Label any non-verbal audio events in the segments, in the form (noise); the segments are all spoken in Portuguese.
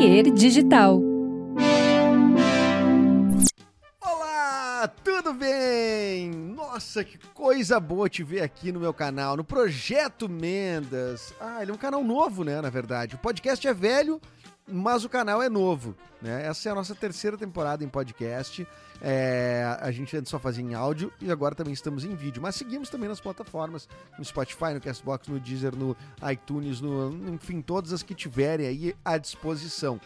Papier Digital. Bem? Nossa, que coisa boa te ver aqui no meu canal, no Projeto Mendas. Ah, ele é um canal novo, né, na verdade. O podcast é velho, mas o canal é novo, né? Essa é a nossa terceira temporada em podcast. É, a gente antes só fazia em áudio e agora também estamos em vídeo. Mas seguimos também nas plataformas, no Spotify, no Castbox, no Deezer, no iTunes, no, enfim, todas as que tiverem aí à disposição.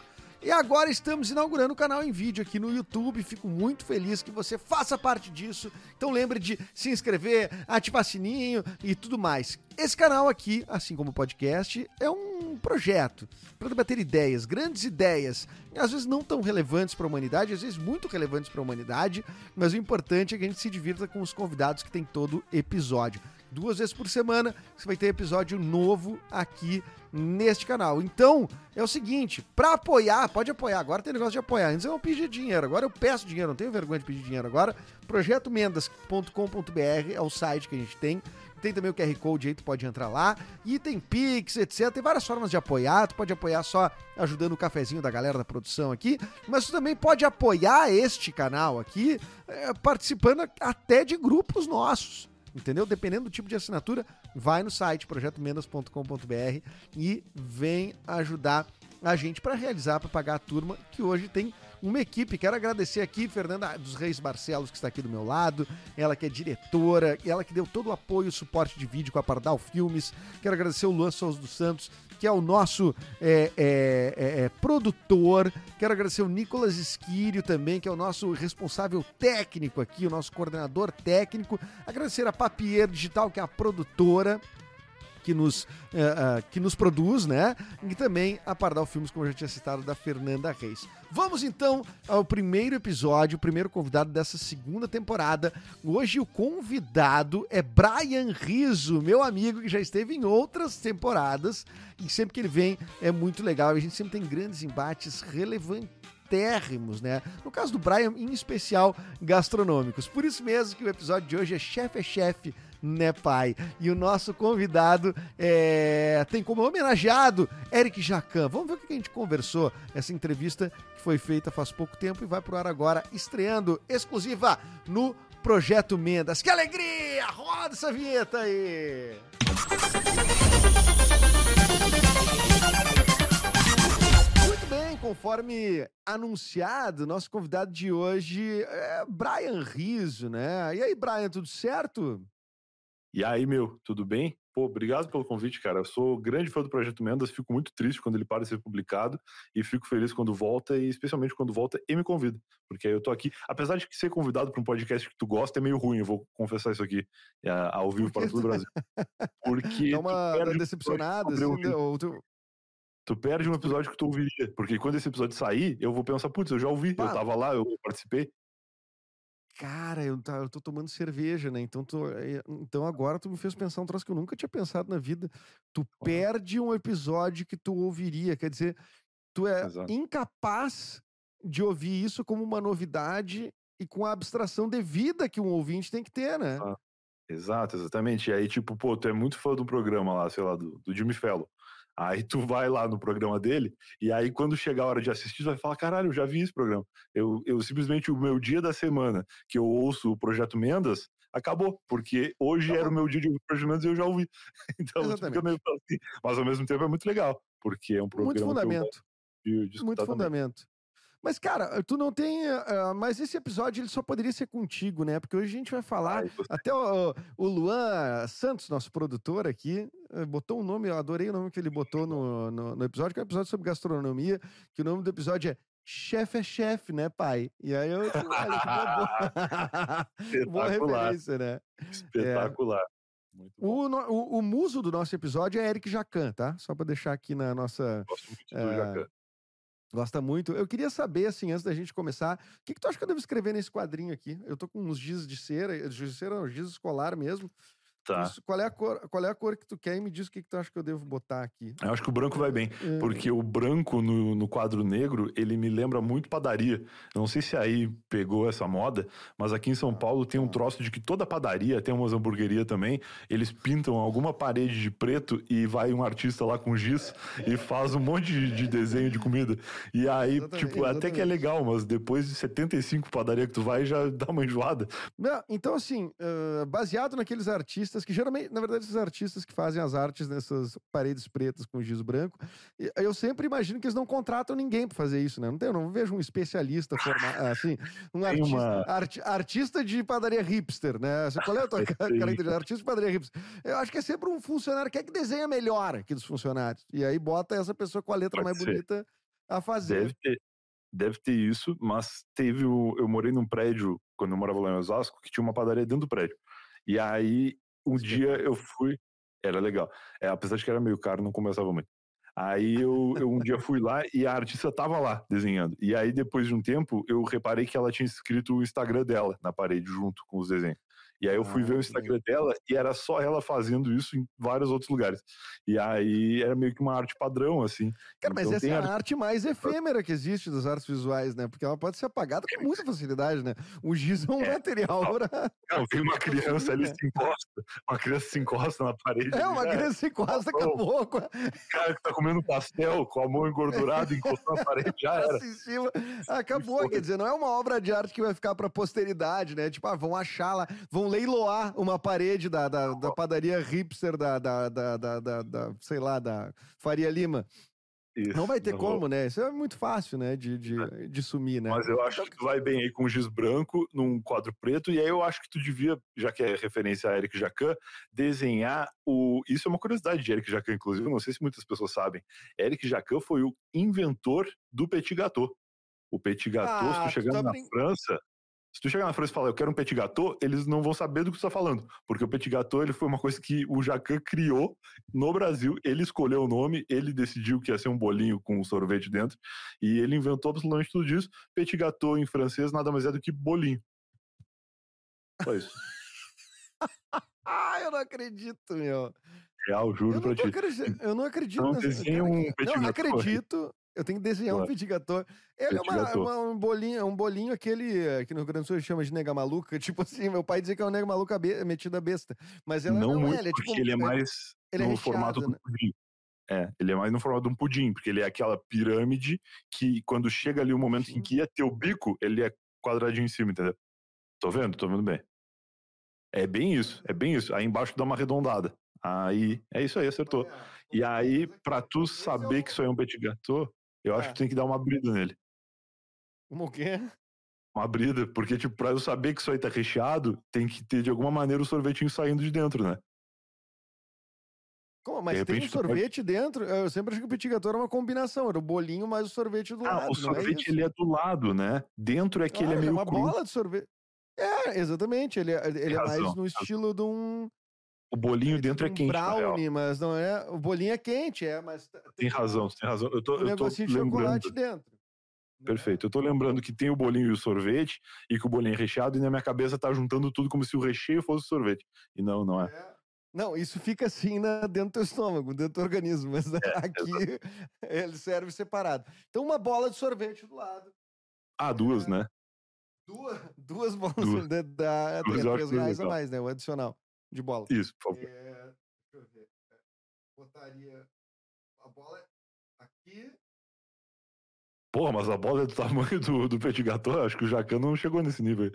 E agora estamos inaugurando o canal em vídeo aqui no YouTube. Fico muito feliz que você faça parte disso. Então lembre de se inscrever, ativar sininho e tudo mais. Esse canal aqui, assim como o podcast, é um projeto para debater ideias, grandes ideias, às vezes não tão relevantes para a humanidade, às vezes muito relevantes para a humanidade, mas o importante é que a gente se divirta com os convidados que tem todo episódio. Duas vezes por semana você vai ter episódio novo aqui neste canal. Então, é o seguinte, para apoiar, pode apoiar, agora tem negócio de apoiar. Antes eu não pedi dinheiro, agora eu peço dinheiro, não tenho vergonha de pedir dinheiro agora. projetomendas.com.br é o site que a gente tem. Tem também o QR Code aí, tu pode entrar lá. E tem Pix, etc. Tem várias formas de apoiar. Tu pode apoiar só ajudando o cafezinho da galera da produção aqui. Mas tu também pode apoiar este canal aqui, é, participando até de grupos nossos entendeu? Dependendo do tipo de assinatura, vai no site projetomendas.com.br e vem ajudar a gente para realizar, para pagar a turma que hoje tem uma equipe. Quero agradecer aqui Fernanda dos Reis Barcelos, que está aqui do meu lado, ela que é diretora, ela que deu todo o apoio e suporte de vídeo com a Pardal Filmes. Quero agradecer o Luan Souza dos Santos, que é o nosso é, é, é, é, produtor. Quero agradecer o Nicolas Esquírio também, que é o nosso responsável técnico aqui, o nosso coordenador técnico. Agradecer a Papier Digital, que é a produtora que nos, uh, uh, que nos produz, né? E também a Pardal Filmes, como eu já tinha citado, da Fernanda Reis. Vamos então ao primeiro episódio, o primeiro convidado dessa segunda temporada. Hoje o convidado é Brian Riso, meu amigo que já esteve em outras temporadas e sempre que ele vem é muito legal. A gente sempre tem grandes embates relevantes térrimos, né? No caso do Brian, em especial gastronômicos. Por isso mesmo que o episódio de hoje é Chefe é Chefe né, pai? E o nosso convidado é, tem como homenageado Eric Jacan. Vamos ver o que a gente conversou. Essa entrevista que foi feita faz pouco tempo e vai pro ar agora, estreando exclusiva no Projeto Mendas. Que alegria! Roda essa vinheta aí! Muito bem, conforme anunciado, nosso convidado de hoje é Brian Riso, né? E aí, Brian, tudo certo? E aí, meu, tudo bem? Pô, obrigado pelo convite, cara. Eu sou grande fã do Projeto Mendas, fico muito triste quando ele para de ser publicado e fico feliz quando volta e especialmente quando volta e me convida, porque aí eu tô aqui. Apesar de ser convidado para um podcast que tu gosta é meio ruim, eu vou confessar isso aqui é, ao vivo para todo o Brasil. Porque Dá uma decepcionada, assim, né, ou tu... Tu perde um episódio que tu ouviria, porque quando esse episódio sair, eu vou pensar, putz, eu já ouvi, eu tava lá, eu participei, Cara, eu, tá, eu tô tomando cerveja, né? Então, tô, eh, então agora tu me fez pensar um troço que eu nunca tinha pensado na vida. Tu perde um episódio que tu ouviria. Quer dizer, tu é Exato. incapaz de ouvir isso como uma novidade e com a abstração devida que um ouvinte tem que ter, né? Ah, exato, exatamente. E aí, tipo, pô, tu é muito fã do programa lá, sei lá, do, do Jimmy Fellow. Aí tu vai lá no programa dele, e aí quando chegar a hora de assistir, tu vai falar: caralho, eu já vi esse programa. Eu, eu simplesmente, o meu dia da semana que eu ouço o Projeto Mendas, acabou, porque hoje era o meu dia de ouvir o Projeto Mendas e eu já ouvi. (laughs) Então, fica meio assim. Mas ao mesmo tempo é muito legal, porque é um programa. Muito fundamento. De, de muito fundamento. Mas, cara, tu não tem. Uh, mas esse episódio ele só poderia ser contigo, né? Porque hoje a gente vai falar. até o, o, Luan Santos, nosso produtor aqui, eh, botou um nome, eu adorei o nome que ele botou no, no, no episódio, que é um episódio sobre gastronomia, que o nome do episódio é chefe é chefe, né, pai? E aí eu. Olha, que (laughs) boa, boa referência, né? Espetacular. É. O, o, o, muso do nosso episódio é Eric Jacan, tá? Só para deixar aqui na nossa. Gosto muito do uh, Jacan. Gosta muito. Eu queria saber, assim, antes da gente começar, o que, que tu acha que eu devo escrever nesse quadrinho aqui? Eu tô com uns giz de cera, giz de cera não, giz escolar mesmo. Tá. Isso, qual, é a cor, qual é a cor que tu quer e me diz o que, que tu acha que eu devo botar aqui. Eu acho que o branco vai bem, É. porque o branco no, no quadro negro, ele me lembra muito padaria. Eu não sei se aí pegou essa moda, mas aqui em São Paulo tem um troço de que toda padaria, tem umas hamburguerias também, eles pintam alguma parede de preto e vai um artista lá com giz e faz um monte de, de desenho de comida. E aí, Exatamente, tipo, até que é exatamente. legal, mas depois de 75 padaria que tu vai, já dá uma enjoada. Não, então, assim, ah, baseado naqueles artistas que geralmente, na verdade, esses artistas que fazem as artes nessas paredes pretas com giz branco, eu sempre imagino que eles não contratam ninguém pra fazer isso, né? Não, tem, eu não vejo um especialista (laughs) assim, um artista, uma- arti- artista de padaria hipster, né? Qual é a tua (laughs) característica? Artista de padaria hipster. Eu acho que é sempre um funcionário que é que desenha melhor aqui dos funcionários. E aí bota essa pessoa com a letra Pode mais ser. bonita a fazer. Deve ter, deve ter isso, mas teve o. Eu morei num prédio, quando eu morava lá em Osasco, que tinha uma padaria dentro do prédio. E aí, um dia eu fui. Era legal. É, apesar de que era meio caro, não começava muito. Aí eu, eu um dia fui lá e a artista tava lá desenhando. E aí, depois de um tempo, eu reparei que ela tinha escrito o Instagram dela na parede junto com os desenhos. E aí eu fui Ah, ver o Instagram dela e era só ela fazendo isso em vários outros lugares. E aí era meio que uma arte padrão, assim. Cara, mas Então essa tem é a arte- arte mais efêmera que existe das artes visuais, né? Porque ela pode ser apagada com muita facilidade, né? O giz é um É. material pra... Não, vem uma criança ali, né? se encosta. Uma criança se encosta na parede. É, uma já criança se encosta, acabou com a... O cara que tá comendo pastel com a mão engordurada, (laughs) encostou na parede, já era. cima. Acabou, quer dizer, não é uma obra de arte que vai ficar pra posteridade, né? Tipo, ah, vão achar lá, vão leiloar uma parede da, da, da padaria hipster da, da, da, da, da- da, sei lá, da Faria Lima. Isso, Não vai ter não como, né? Isso é muito fácil, né? De, de, de sumir, né? Mas eu acho que tu vai bem aí com giz branco num quadro preto, e aí eu acho que tu devia, já que é referência a Eric Jacan, desenhar o. Isso é uma curiosidade de Eric Jacan, inclusive, eu não sei se muitas pessoas sabem. Eric Jacan foi o inventor do petit gâteau. O petit gâteau, se Ah, tu tu chegar tá na brin- França. Se tu chegar na França e falar, eu quero um petit gâteau, eles não vão saber do que tu tá falando. Porque o petit gâteau, ele foi uma coisa que o Jacan criou no Brasil. Ele escolheu o nome, ele decidiu que ia ser um bolinho com um sorvete dentro. E ele inventou absolutamente tudo isso. Petit gâteau em francês nada mais é do que bolinho. Só isso. (laughs) Ah, eu não acredito, meu. Real, juro Eu pra não, ti. eu não acredito Então nessa- um Não, acredito. Eu tenho que desenhar um Claro. petit gâteau. Ele é uma, uma- um bolinho, é um bolinho aquele que no Rio Grande do Sul chama de nega maluca. (laughs) Tipo assim, meu pai dizia que é um nega maluca be, metida besta. Mas ela não, não, muito, é, ele é porque tipo. ele é é- mais ele é no recheado, formato do né? pudim. É, ele é mais no formato de um pudim, porque ele é aquela pirâmide que quando chega ali o momento em Sim. que ia ter o bico, ele é quadradinho em cima, entendeu? Tô vendo? Tô vendo bem. É bem isso, é bem isso. Aí embaixo dá uma arredondada. Aí, é isso aí, acertou. E aí, pra tu é saber o- que isso aí é um petit gâteau, eu acho É. que tem que dar uma brida nele. Como o quê? Uma brida, porque, tipo, pra eu saber que isso aí tá recheado, tem que ter, de alguma maneira, o sorvetinho saindo de dentro, né? Como? Mas tem um tu sorvete dentro? Eu sempre achei que o petit gâteau era uma combinação. Era o bolinho mais o sorvete do Ah, lado. o não é sorvete, isso? ele é do lado, né? Dentro é que Claro, ele é meio uma cru. bola de sorvete. É, exatamente. Ele é, ele é mais no estilo de um. O bolinho dentro é quente, brownie, mas não é. O bolinho é quente, é, mas. t- Tem razão, tem razão. Eu tô, Um eu tô negocinho de lembrando. chocolate dentro. né? Perfeito. Eu tô lembrando que tem o bolinho e o sorvete, e que o bolinho é recheado, e na minha cabeça tá juntando tudo como se o recheio fosse o sorvete. E não, não é. É. Não, isso fica assim na, dentro do teu estômago, dentro do organismo, mas É, (laughs) aqui ele serve separado. Então, uma bola de sorvete do lado. Ah, duas, É. né? Duas, duas bolas Duas. da, da, Duas é, três é reais a legal. mais, né? O adicional de bola. Isso, por favor. É, deixa eu ver. É, Botaria a bola aqui. Porra, mas a bola é do tamanho do, do petit gâteau, acho que o Jacan não chegou nesse nível. aí.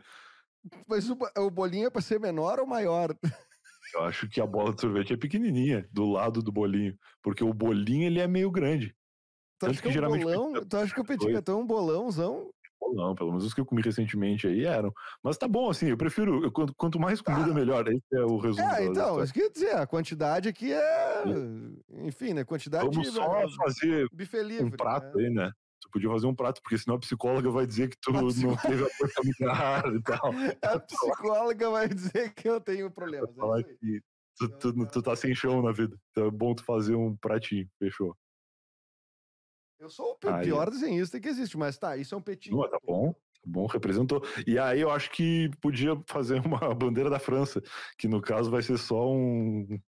Mas o, o bolinho é pra ser menor ou maior? Eu acho que a (laughs) bola de sorvete é pequenininha, do lado do bolinho, porque o bolinho ele é meio grande. Tu acha que que, é um geralmente bolão? Tu acha que o petit gâteau é um bolãozão? Não, pelo menos os que eu comi recentemente aí eram. Mas tá bom, assim, eu prefiro. eu- quanto, quanto mais comida, melhor. Esse é o resumo. da- É, então, isso que eu ia dizer, a quantidade aqui é. Enfim, né? Quantidade Vamos só fazer livre. um prato né? aí, né? Tu podia fazer um prato, porque senão a psicóloga vai dizer que tu (laughs) não teve familiar e tal. (laughs) A psicóloga vai dizer que eu tenho problemas. É que tu, tu, tu tá sem chão na vida. Então é bom tu fazer um pratinho. Fechou. Eu sou o pi- Aí, pior desenhista que existe, mas tá, isso é um petit. Não, tá bom. Tá bom, representou. E aí eu acho que podia fazer uma (laughs) bandeira da França, que no caso vai ser só um.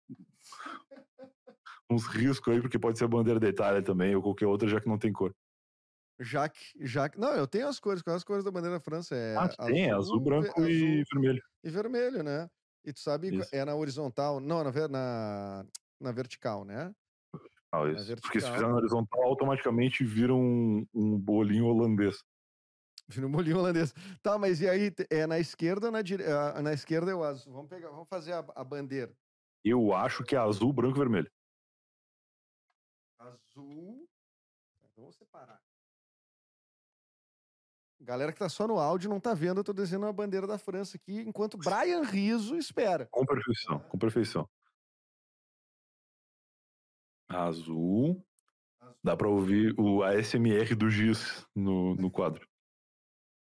uns riscos aí, porque pode ser a bandeira da Itália também, ou qualquer outra, já que não tem cor. Jaque, Jaque. Não, eu tenho as cores. Quais as cores da bandeira da França? É ah, azul, tem, azul, branco e vermelho. E vermelho, né? E tu sabe, isso. é na horizontal, não, na, na, na vertical, né? Ah, isso. Porque se fizer na horizontal, automaticamente vira um, um bolinho holandês. Vira um bolinho holandês. Tá, mas e aí, é na esquerda ou na direita? Na esquerda é o azul. Vamos, pegar, vamos fazer a, a bandeira. Eu acho que é azul, branco e vermelho. Azul. Tá, vamos separar. Galera que tá só no áudio não tá vendo, eu tô desenhando a bandeira da França aqui, enquanto Brian Riso espera. Com perfeição, com perfeição. Azul. Dá pra ouvir o ASMR do Giz no, no quadro.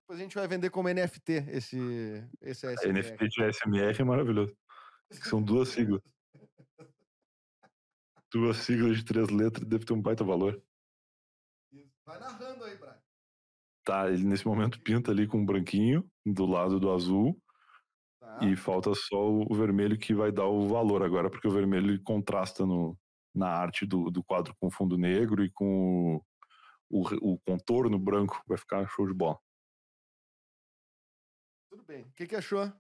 Depois a gente vai vender como NFT esse, esse ASMR. NFT de ASMR é maravilhoso. São duas siglas. (laughs) duas siglas de três letras deve ter um baita valor. Vai narrando aí, Brian. Tá, ele nesse momento pinta ali com um branquinho do lado do azul. Tá. E falta só o vermelho que vai dar o valor agora, porque o vermelho contrasta no, na arte do, do quadro com fundo negro e com o, o, o contorno branco. Vai ficar show de bola. Tudo bem. O que, que achou?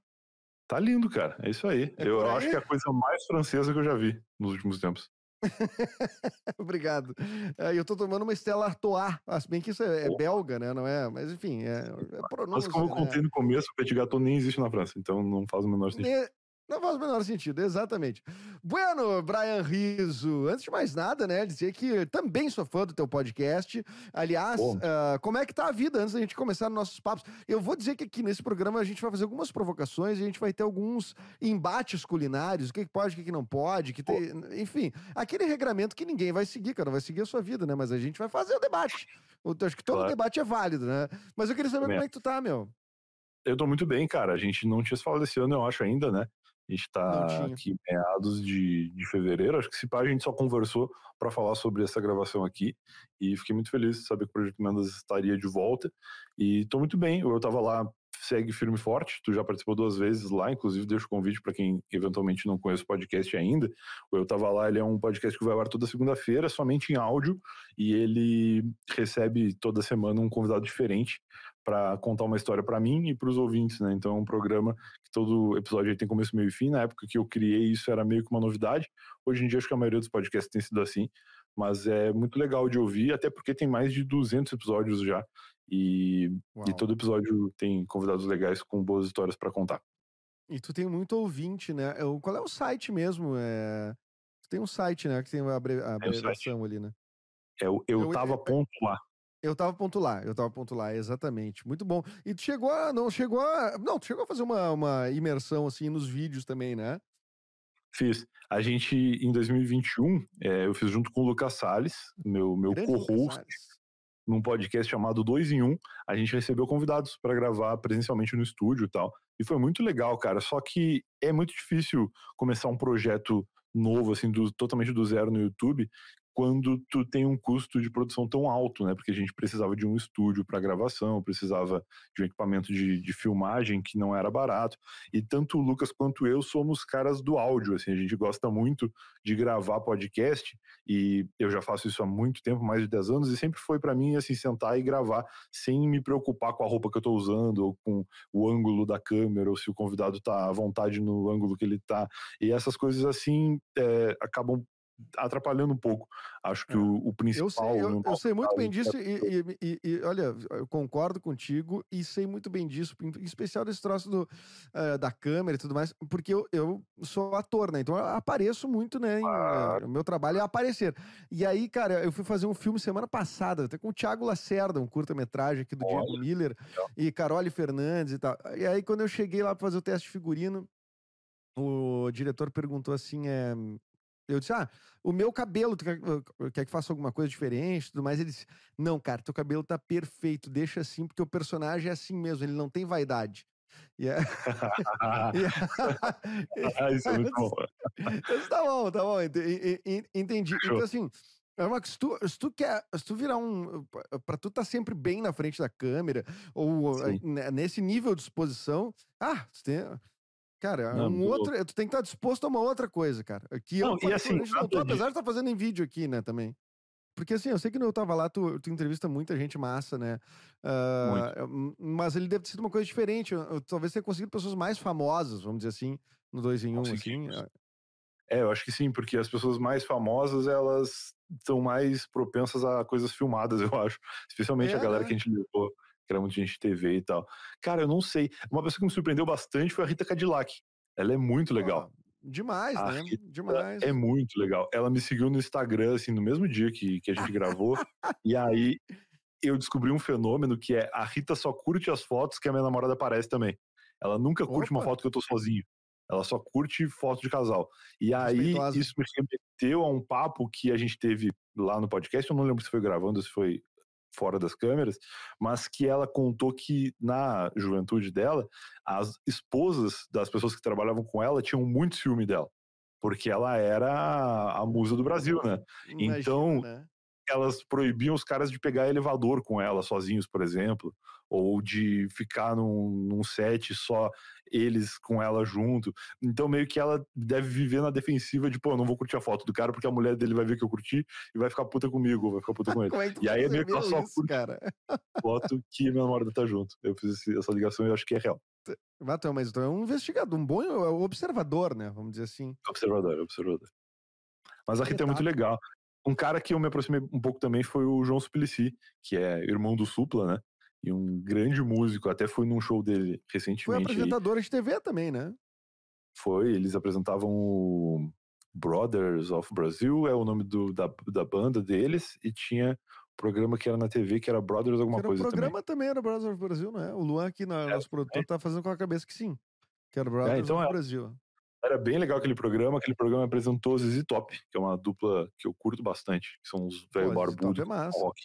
Tá lindo, cara. É isso aí. É eu acho que é a coisa mais francesa que eu já vi nos últimos tempos. (laughs) Obrigado. É, eu tô tomando uma Stella Artois, ah, se bem que isso é, é belga, né? Não é? Mas enfim, é, é pronúncia. Mas como eu contei né? no começo, o petit gâteau nem existe na França, então não faz o menor sentido. Não faz o menor sentido, exatamente. Bueno, Brian Riso, antes de mais nada, né, dizer que também sou fã do teu podcast. Aliás, uh, como é que tá a vida antes da gente começar nossos papos? Eu vou dizer que aqui nesse programa a gente vai fazer algumas provocações e a gente vai ter alguns embates culinários, o que, que pode, o que, que não pode, que tem, enfim, aquele regramento que ninguém vai seguir, cara, vai seguir a sua vida, né, mas a gente vai fazer o debate. Eu acho que todo claro. debate é válido, né? Mas eu queria saber como é que tu tá, meu. Eu tô muito bem, cara. A gente não tinha se falado esse ano, eu acho, ainda, né? A gente está aqui meados de, de fevereiro. Acho que se pá, a gente só conversou para falar sobre essa gravação aqui. E fiquei muito feliz de saber que o Projeto Mendas estaria de volta. E estou muito bem. Eu estava lá, segue firme e forte. Tu já participou duas vezes lá, inclusive deixo o convite para quem eventualmente não conhece o podcast ainda. O Eu Tava Lá, ele é um podcast que vai ao ar toda segunda-feira, somente em áudio. E ele recebe toda semana um convidado diferente para contar uma história para mim e para os ouvintes, né? Então é um programa que todo episódio tem começo, meio e fim. Na época que eu criei isso era meio que uma novidade. Hoje em dia acho que a maioria dos podcasts tem sido assim, mas é muito legal de ouvir, até porque tem mais de 200 episódios já e, e todo episódio tem convidados legais com boas histórias para contar. E tu tem muito ouvinte, né? Qual é o site mesmo? É... Tu tem um site, né? Que tem a, abreviação ali, né? É o eu, eu tava ponto lá. Eu tava ponto lá, eu tava ponto lá, exatamente. Muito bom. E tu chegou a. Não, chegou a. Não, tu chegou a fazer uma, uma imersão assim nos vídeos também, né? Fiz. A gente, em 2021, é, eu fiz junto com o Lucas Salles, meu, meu co-host, num podcast chamado Dois em Um. A gente recebeu convidados para gravar presencialmente no estúdio e tal. E foi muito legal, cara. Só que é muito difícil começar um projeto novo, assim, do, totalmente do zero no YouTube, quando tu tem um custo de produção tão alto, né? Porque a gente precisava de um estúdio para gravação, precisava de um equipamento de, de, filmagem que não era barato. E tanto o Lucas quanto eu somos caras do áudio, assim, a gente gosta muito de gravar podcast e eu já faço isso há muito tempo, mais de 10 anos, e sempre foi para mim assim sentar e gravar sem me preocupar com a roupa que eu tô usando ou com o ângulo da câmera ou se o convidado tá à vontade no ângulo que ele tá. E essas coisas assim é, acabam atrapalhando um pouco. Acho que é. o, o, principal. Eu sei, eu, eu sei muito bem disso e, e, e, e, olha, eu concordo contigo e sei muito bem disso, em especial desse troço do, uh, da câmera e tudo mais, porque eu, eu sou ator, né? Então eu apareço muito, né? Em, ah. uh, o meu trabalho é aparecer. E aí, cara, eu fui fazer um filme semana passada, até com o Thiago Lacerda, um curta-metragem aqui do olha. Diego Miller e Carole Fernandes e tal. E aí, quando eu cheguei lá para fazer o teste de figurino, o diretor perguntou assim: é, eu disse, ah, o meu cabelo, tu quer, quer que faça alguma coisa diferente tudo mais? Ele disse, não, cara, teu cabelo tá perfeito, deixa assim, porque o personagem é assim mesmo, ele não tem vaidade. E é... (laughs) (laughs) ah, isso é muito bom. Isso tá bom, tá bom, entendi. Então, assim, É, Max, se tu, se tu quer, se tu virar um. Pra tu tá sempre bem na frente da câmera, ou Sim. né, nesse nível de exposição, ah, tu tem. Cara, Não, um outro, tu tem que estar disposto a uma outra coisa, cara. Aqui Não, eu, e assim, não tô, apesar de estar fazendo em vídeo aqui, né, também. Porque assim, eu sei que quando eu tava lá, tu, tu entrevista muita gente massa, né? M- mas ele deve ter sido uma coisa diferente. eu- eu- talvez tenha conseguido pessoas mais famosas, vamos dizer assim, no 2 em 1, um, assim. Ah, É, eu acho que sim, porque as pessoas mais famosas, elas são mais propensas a coisas filmadas, (laughs) eu acho. Especialmente a É, galera né? que a gente levou, que era muita gente de TV e tal. Cara, eu não sei. Uma pessoa que me surpreendeu bastante foi a Rita Cadillac. Ela é muito legal. ó, demais, A né? Rita Demais. É muito legal. Ela me seguiu no Instagram, assim, no mesmo dia que, que a gente gravou. (laughs) e aí eu descobri um fenômeno que é a Rita só curte as fotos que a minha namorada aparece também. Ela nunca curte uma Opa. foto que eu tô sozinho. Ela só curte foto de casal. E aí isso me remeteu a um papo que a gente teve lá no podcast. Eu não lembro se foi gravando, se foi fora das câmeras, mas que ela contou que na juventude dela, as esposas das pessoas que trabalhavam com ela tinham muito ciúme dela. Porque ela era a musa do Brasil, né? Imagina, Então, né? elas proibiam os caras de pegar elevador com ela sozinhos, por exemplo, ou de ficar num, num set só eles com ela junto. Então, meio que ela deve viver na defensiva de, pô, não vou curtir a foto do cara porque a mulher dele vai ver que eu curti e vai ficar puta comigo, vai ficar puta com ele. (laughs) É E aí é meio que ela só curte cara? foto que minha namorada tá junto. Eu fiz essa ligação e eu acho que é real. Batom, mas tu é um investigador, um bom observador, né? Vamos dizer assim. Observador, observador. Mas a Rita é muito legal. Um cara que eu me aproximei um pouco também foi o João Suplicy, que é irmão do Supla, né? E um grande músico. Até fui num show dele Foi recentemente. aí. apresentadora de TV também, né? Foi, eles apresentavam o Brothers of Brazil, é o nome do, da, da banda deles, e tinha programa que era na TV, que era Brothers alguma era coisa o programa também. era Brothers of Brasil, não é? O Luan aqui, na, É, nosso produtor, tá fazendo com a cabeça que sim. Que era Brothers então of é. Brasil. também. Era bem legal aquele programa, aquele programa apresentou ZZ Top, que é uma dupla que eu curto bastante, que são uns velho Pô, esse top é massa. rock.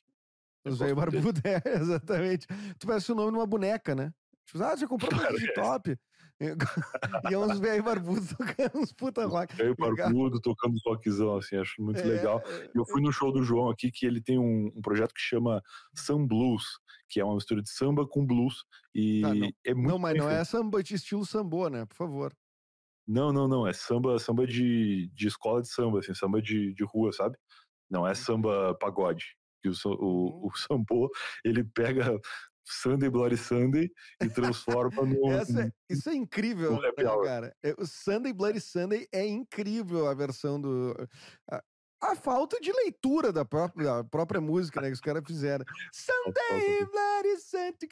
Os velho gosto dele. barbudo, (laughs) é, exatamente. Tu parece o nome de uma boneca, né? Tipo, ah, você comprou um de top. (laughs) e é uns velho barbudos (laughs) tocando uns puta rock. Velho barbudo, tocando rockzão, assim, acho muito É, legal. é, Eu fui no show do João aqui, que ele tem um, um projeto que chama Sam Blues, que é uma mistura de samba com blues. E Tá, não. é muito Não, mas não feito. é samba de estilo sambô, né? Por favor. Não, não, não. É samba, samba de, de escola de samba, assim, samba de, de rua, sabe? Não é samba pagode. Que o, o, o sambô, ele pega Sunday Bloody Sunday e transforma no. Essa é- isso é incrível, né, cara? É, O Sunday Bloody Sunday é incrível a versão do. A, a falta de leitura da própria, da própria música, né? Que os caras fizeram. (laughs) Sunday Bloody Sunday.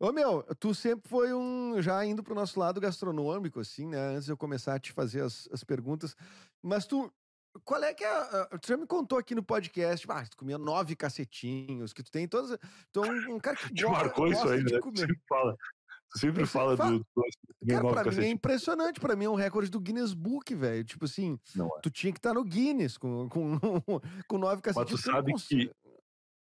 Ô meu, tu sempre foi um. Já indo pro nosso lado gastronômico, assim, né? Antes de eu começar a te fazer as, as perguntas. Mas tu. Qual é que é. a- a- Tu já me contou aqui no podcast, ah, tu comia nove cacetinhos, que tu tem todas. Tu é um, cara que (laughs) Te marcou isso aí, né? Tu comer. sempre fala, tu sempre fala falo. do, Cara, pra mim é impressionante. Pra mim é um recorde do Guinness Book, velho. Tipo assim, é. tu tinha que estar no Guinness com, com, (laughs) com nove Mas tu cacetinhos. eu não sabe que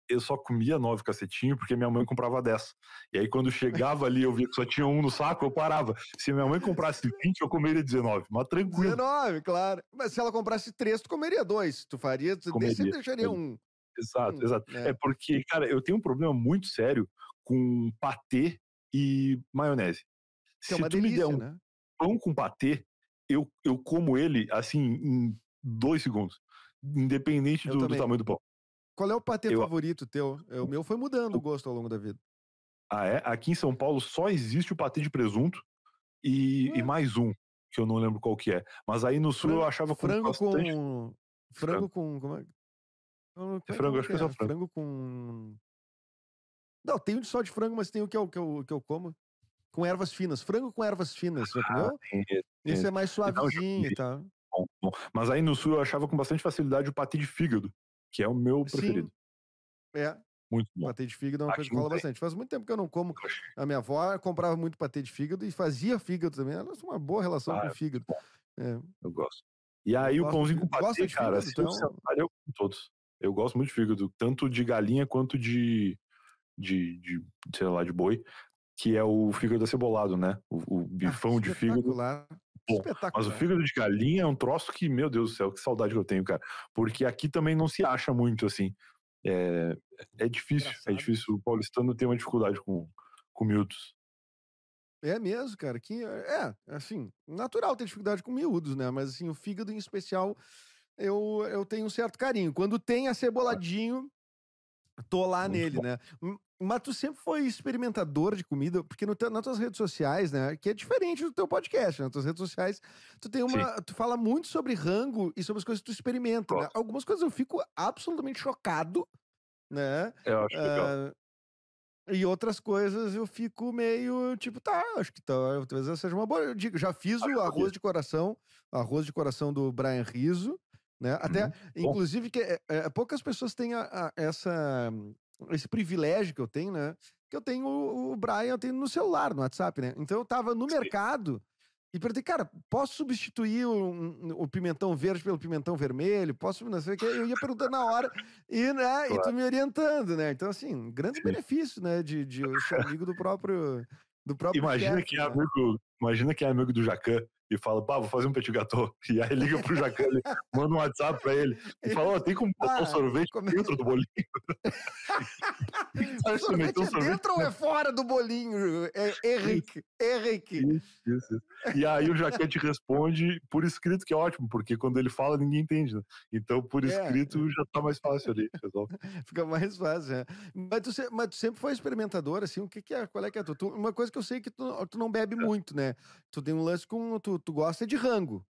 eu só comia nove cacetinhos porque minha mãe comprava dez. E aí, quando chegava ali, eu via que só tinha um no saco, eu parava. Se minha mãe comprasse 20, eu comeria 19. Mas tranquilo. 19, claro. Mas se ela comprasse três, tu comeria dois. Tu faria, tu Comeria, sempre deixaria um. Exato, Hum, exato. é. É porque, cara, eu tenho um problema muito sério com patê e maionese. Que é Se uma tu me der delícia, um né? pão com patê, eu, eu como ele, assim, em dois segundos. Independente do, do tamanho do pão. Qual é o patê Eu- favorito teu? É, O meu foi mudando o gosto ao longo da vida. Ah, é? Aqui em São Paulo só existe o patê de presunto e, e mais um, que eu não lembro qual que é. Mas aí no sul eu achava com frango bastante... com. Frango com. Como é? Como é frango, como acho que é só frango. Frango com. Não, tem um só de frango, mas tem o que eu, que eu, que eu como. Com ervas finas. Frango com ervas finas. Ah, comeu? tem esse, é mais suavezinho e tal. bom. Mas aí no sul eu achava com bastante facilidade o patê de fígado, que é o meu Sim. preferido. É, Muito bom. patê de fígado é uma Aqui coisa que rola bastante. Faz muito tempo que eu não como. A minha avó comprava muito patê de fígado e fazia fígado também. Ela tinha uma boa relação Ah, com é o fígado. É. Eu gosto. E aí o Gosto pãozinho com patê, de cara, fígado, eu então? sentar, eu como todos. Eu gosto muito de fígado, tanto de galinha quanto de, de, de sei lá, de boi, que é o fígado acebolado, né? O, o bifão Ah, de fígado. Bom. Mas o fígado de galinha é um troço que, meu Deus do céu, que saudade que eu tenho, cara. Porque aqui também não se acha muito, assim. É, é difícil, é Engraçado. difícil. O paulistano tem uma dificuldade com, com miúdos. É mesmo, cara. Que é, assim, natural ter dificuldade com miúdos, né? Mas assim, o fígado em especial, eu, eu tenho um certo carinho. Quando tem aceboladinho, tô lá Muito nele, bom. né? Mas tu sempre foi experimentador de comida, porque no teu- nas tuas redes sociais, né? Que é diferente do teu podcast, né? Nas tuas redes sociais, tu tem uma. Tu fala muito sobre rango e sobre as coisas que tu experimenta. né? Algumas coisas eu fico absolutamente chocado, né? Eu acho legal. Ah, e outras coisas eu fico meio tipo, tá, acho que tá, talvez essa seja uma boa. Eu digo, já fiz Acho o arroz de coração, arroz de coração do Brian Riso, né? Até, Uhum, inclusive, que é, é, poucas pessoas têm a- a- essa, esse privilégio que eu tenho, né? Que eu tenho o, Brian, eu tenho no celular, no WhatsApp, né? Então eu tava no Sim. mercado e perguntei, cara, posso substituir o, o pimentão verde pelo pimentão vermelho? Posso, não sei o que. Eu ia perguntando na hora e, né, e tu Claro. me orientando, né? Então, assim, grandes Sim. benefícios, né, de, de eu ser amigo do próprio, do próprio Imagina chefe, que, né? amigo, imagina que é amigo do Jacan e fala, pá, vou fazer um petit gâteau. E aí liga pro Jacan, (laughs) manda um WhatsApp pra ele e fala, ó, tem como botar Ah, um sorvete como é- dentro do bolinho? (laughs) O sorvete é sorvete dentro ou é fora do bolinho? É Henrique, Henrique. Isso, isso, isso. E aí o Jacan te responde por escrito, que é ótimo, porque quando ele fala, ninguém entende, né? Então, por É. escrito, já tá mais fácil ali. resolve. (laughs) Fica mais fácil, né? Mas tu, mas tu sempre foi experimentador, assim, o que que é, qual é que é a tua? Tu- uma coisa que eu sei que tu, tu não bebe muito, né? Tu tem um lance com, tu, tu gosta de rango.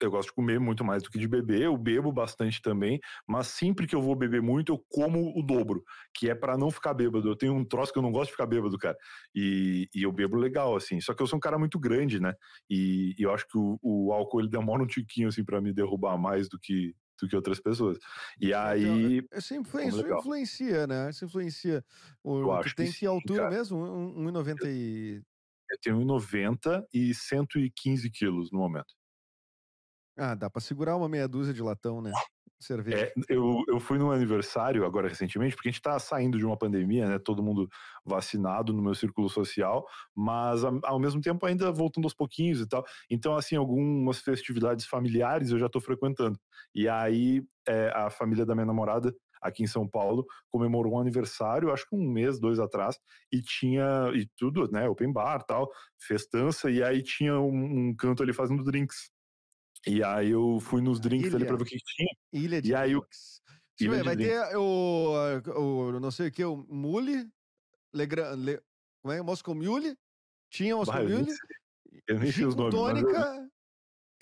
Eu gosto de comer muito mais do que de beber, eu bebo bastante também, mas sempre que eu vou beber muito, eu como o dobro, que é pra não ficar bêbado. Eu tenho um troço que eu não gosto de ficar bêbado, cara. E, e eu bebo legal, assim. Só que eu sou um cara muito grande, né? E, e eu acho que o, o álcool ele demora um tiquinho, assim, pra me derrubar mais do que, do que outras pessoas. E aí. Isso, influ, Como isso legal. influencia, né? Isso influencia. O, tu que tem que sim, altura cara. mesmo? Um- 1,90 e... Eu tenho 1,90 e 115 quilos no momento. Ah, dá pra segurar uma meia dúzia de latão, né? Cerveja. É, eu, eu fui num aniversário agora recentemente, porque a gente tá saindo de uma pandemia, né? Todo mundo vacinado no meu círculo social, mas ao mesmo tempo ainda voltando aos pouquinhos e tal. Então, assim, algumas festividades familiares eu já tô frequentando. E aí, é, a família da minha namorada, aqui em São Paulo, comemorou um aniversário, acho que um mês, dois atrás, e tinha, e tudo, né? Open bar tal, festança, e aí tinha um, um canto ali fazendo drinks. E aí eu fui nos drinks ali ilha. pra ver o que tinha. Ilha de E aí drinks. Eu Ilha ver, vai drinks. ter o, o não sei o que, o Mule, Legrand, Le, como é? Moscow Mule, tinha Moscow Bah, Mule, Eu nem sei os nomes. tônica,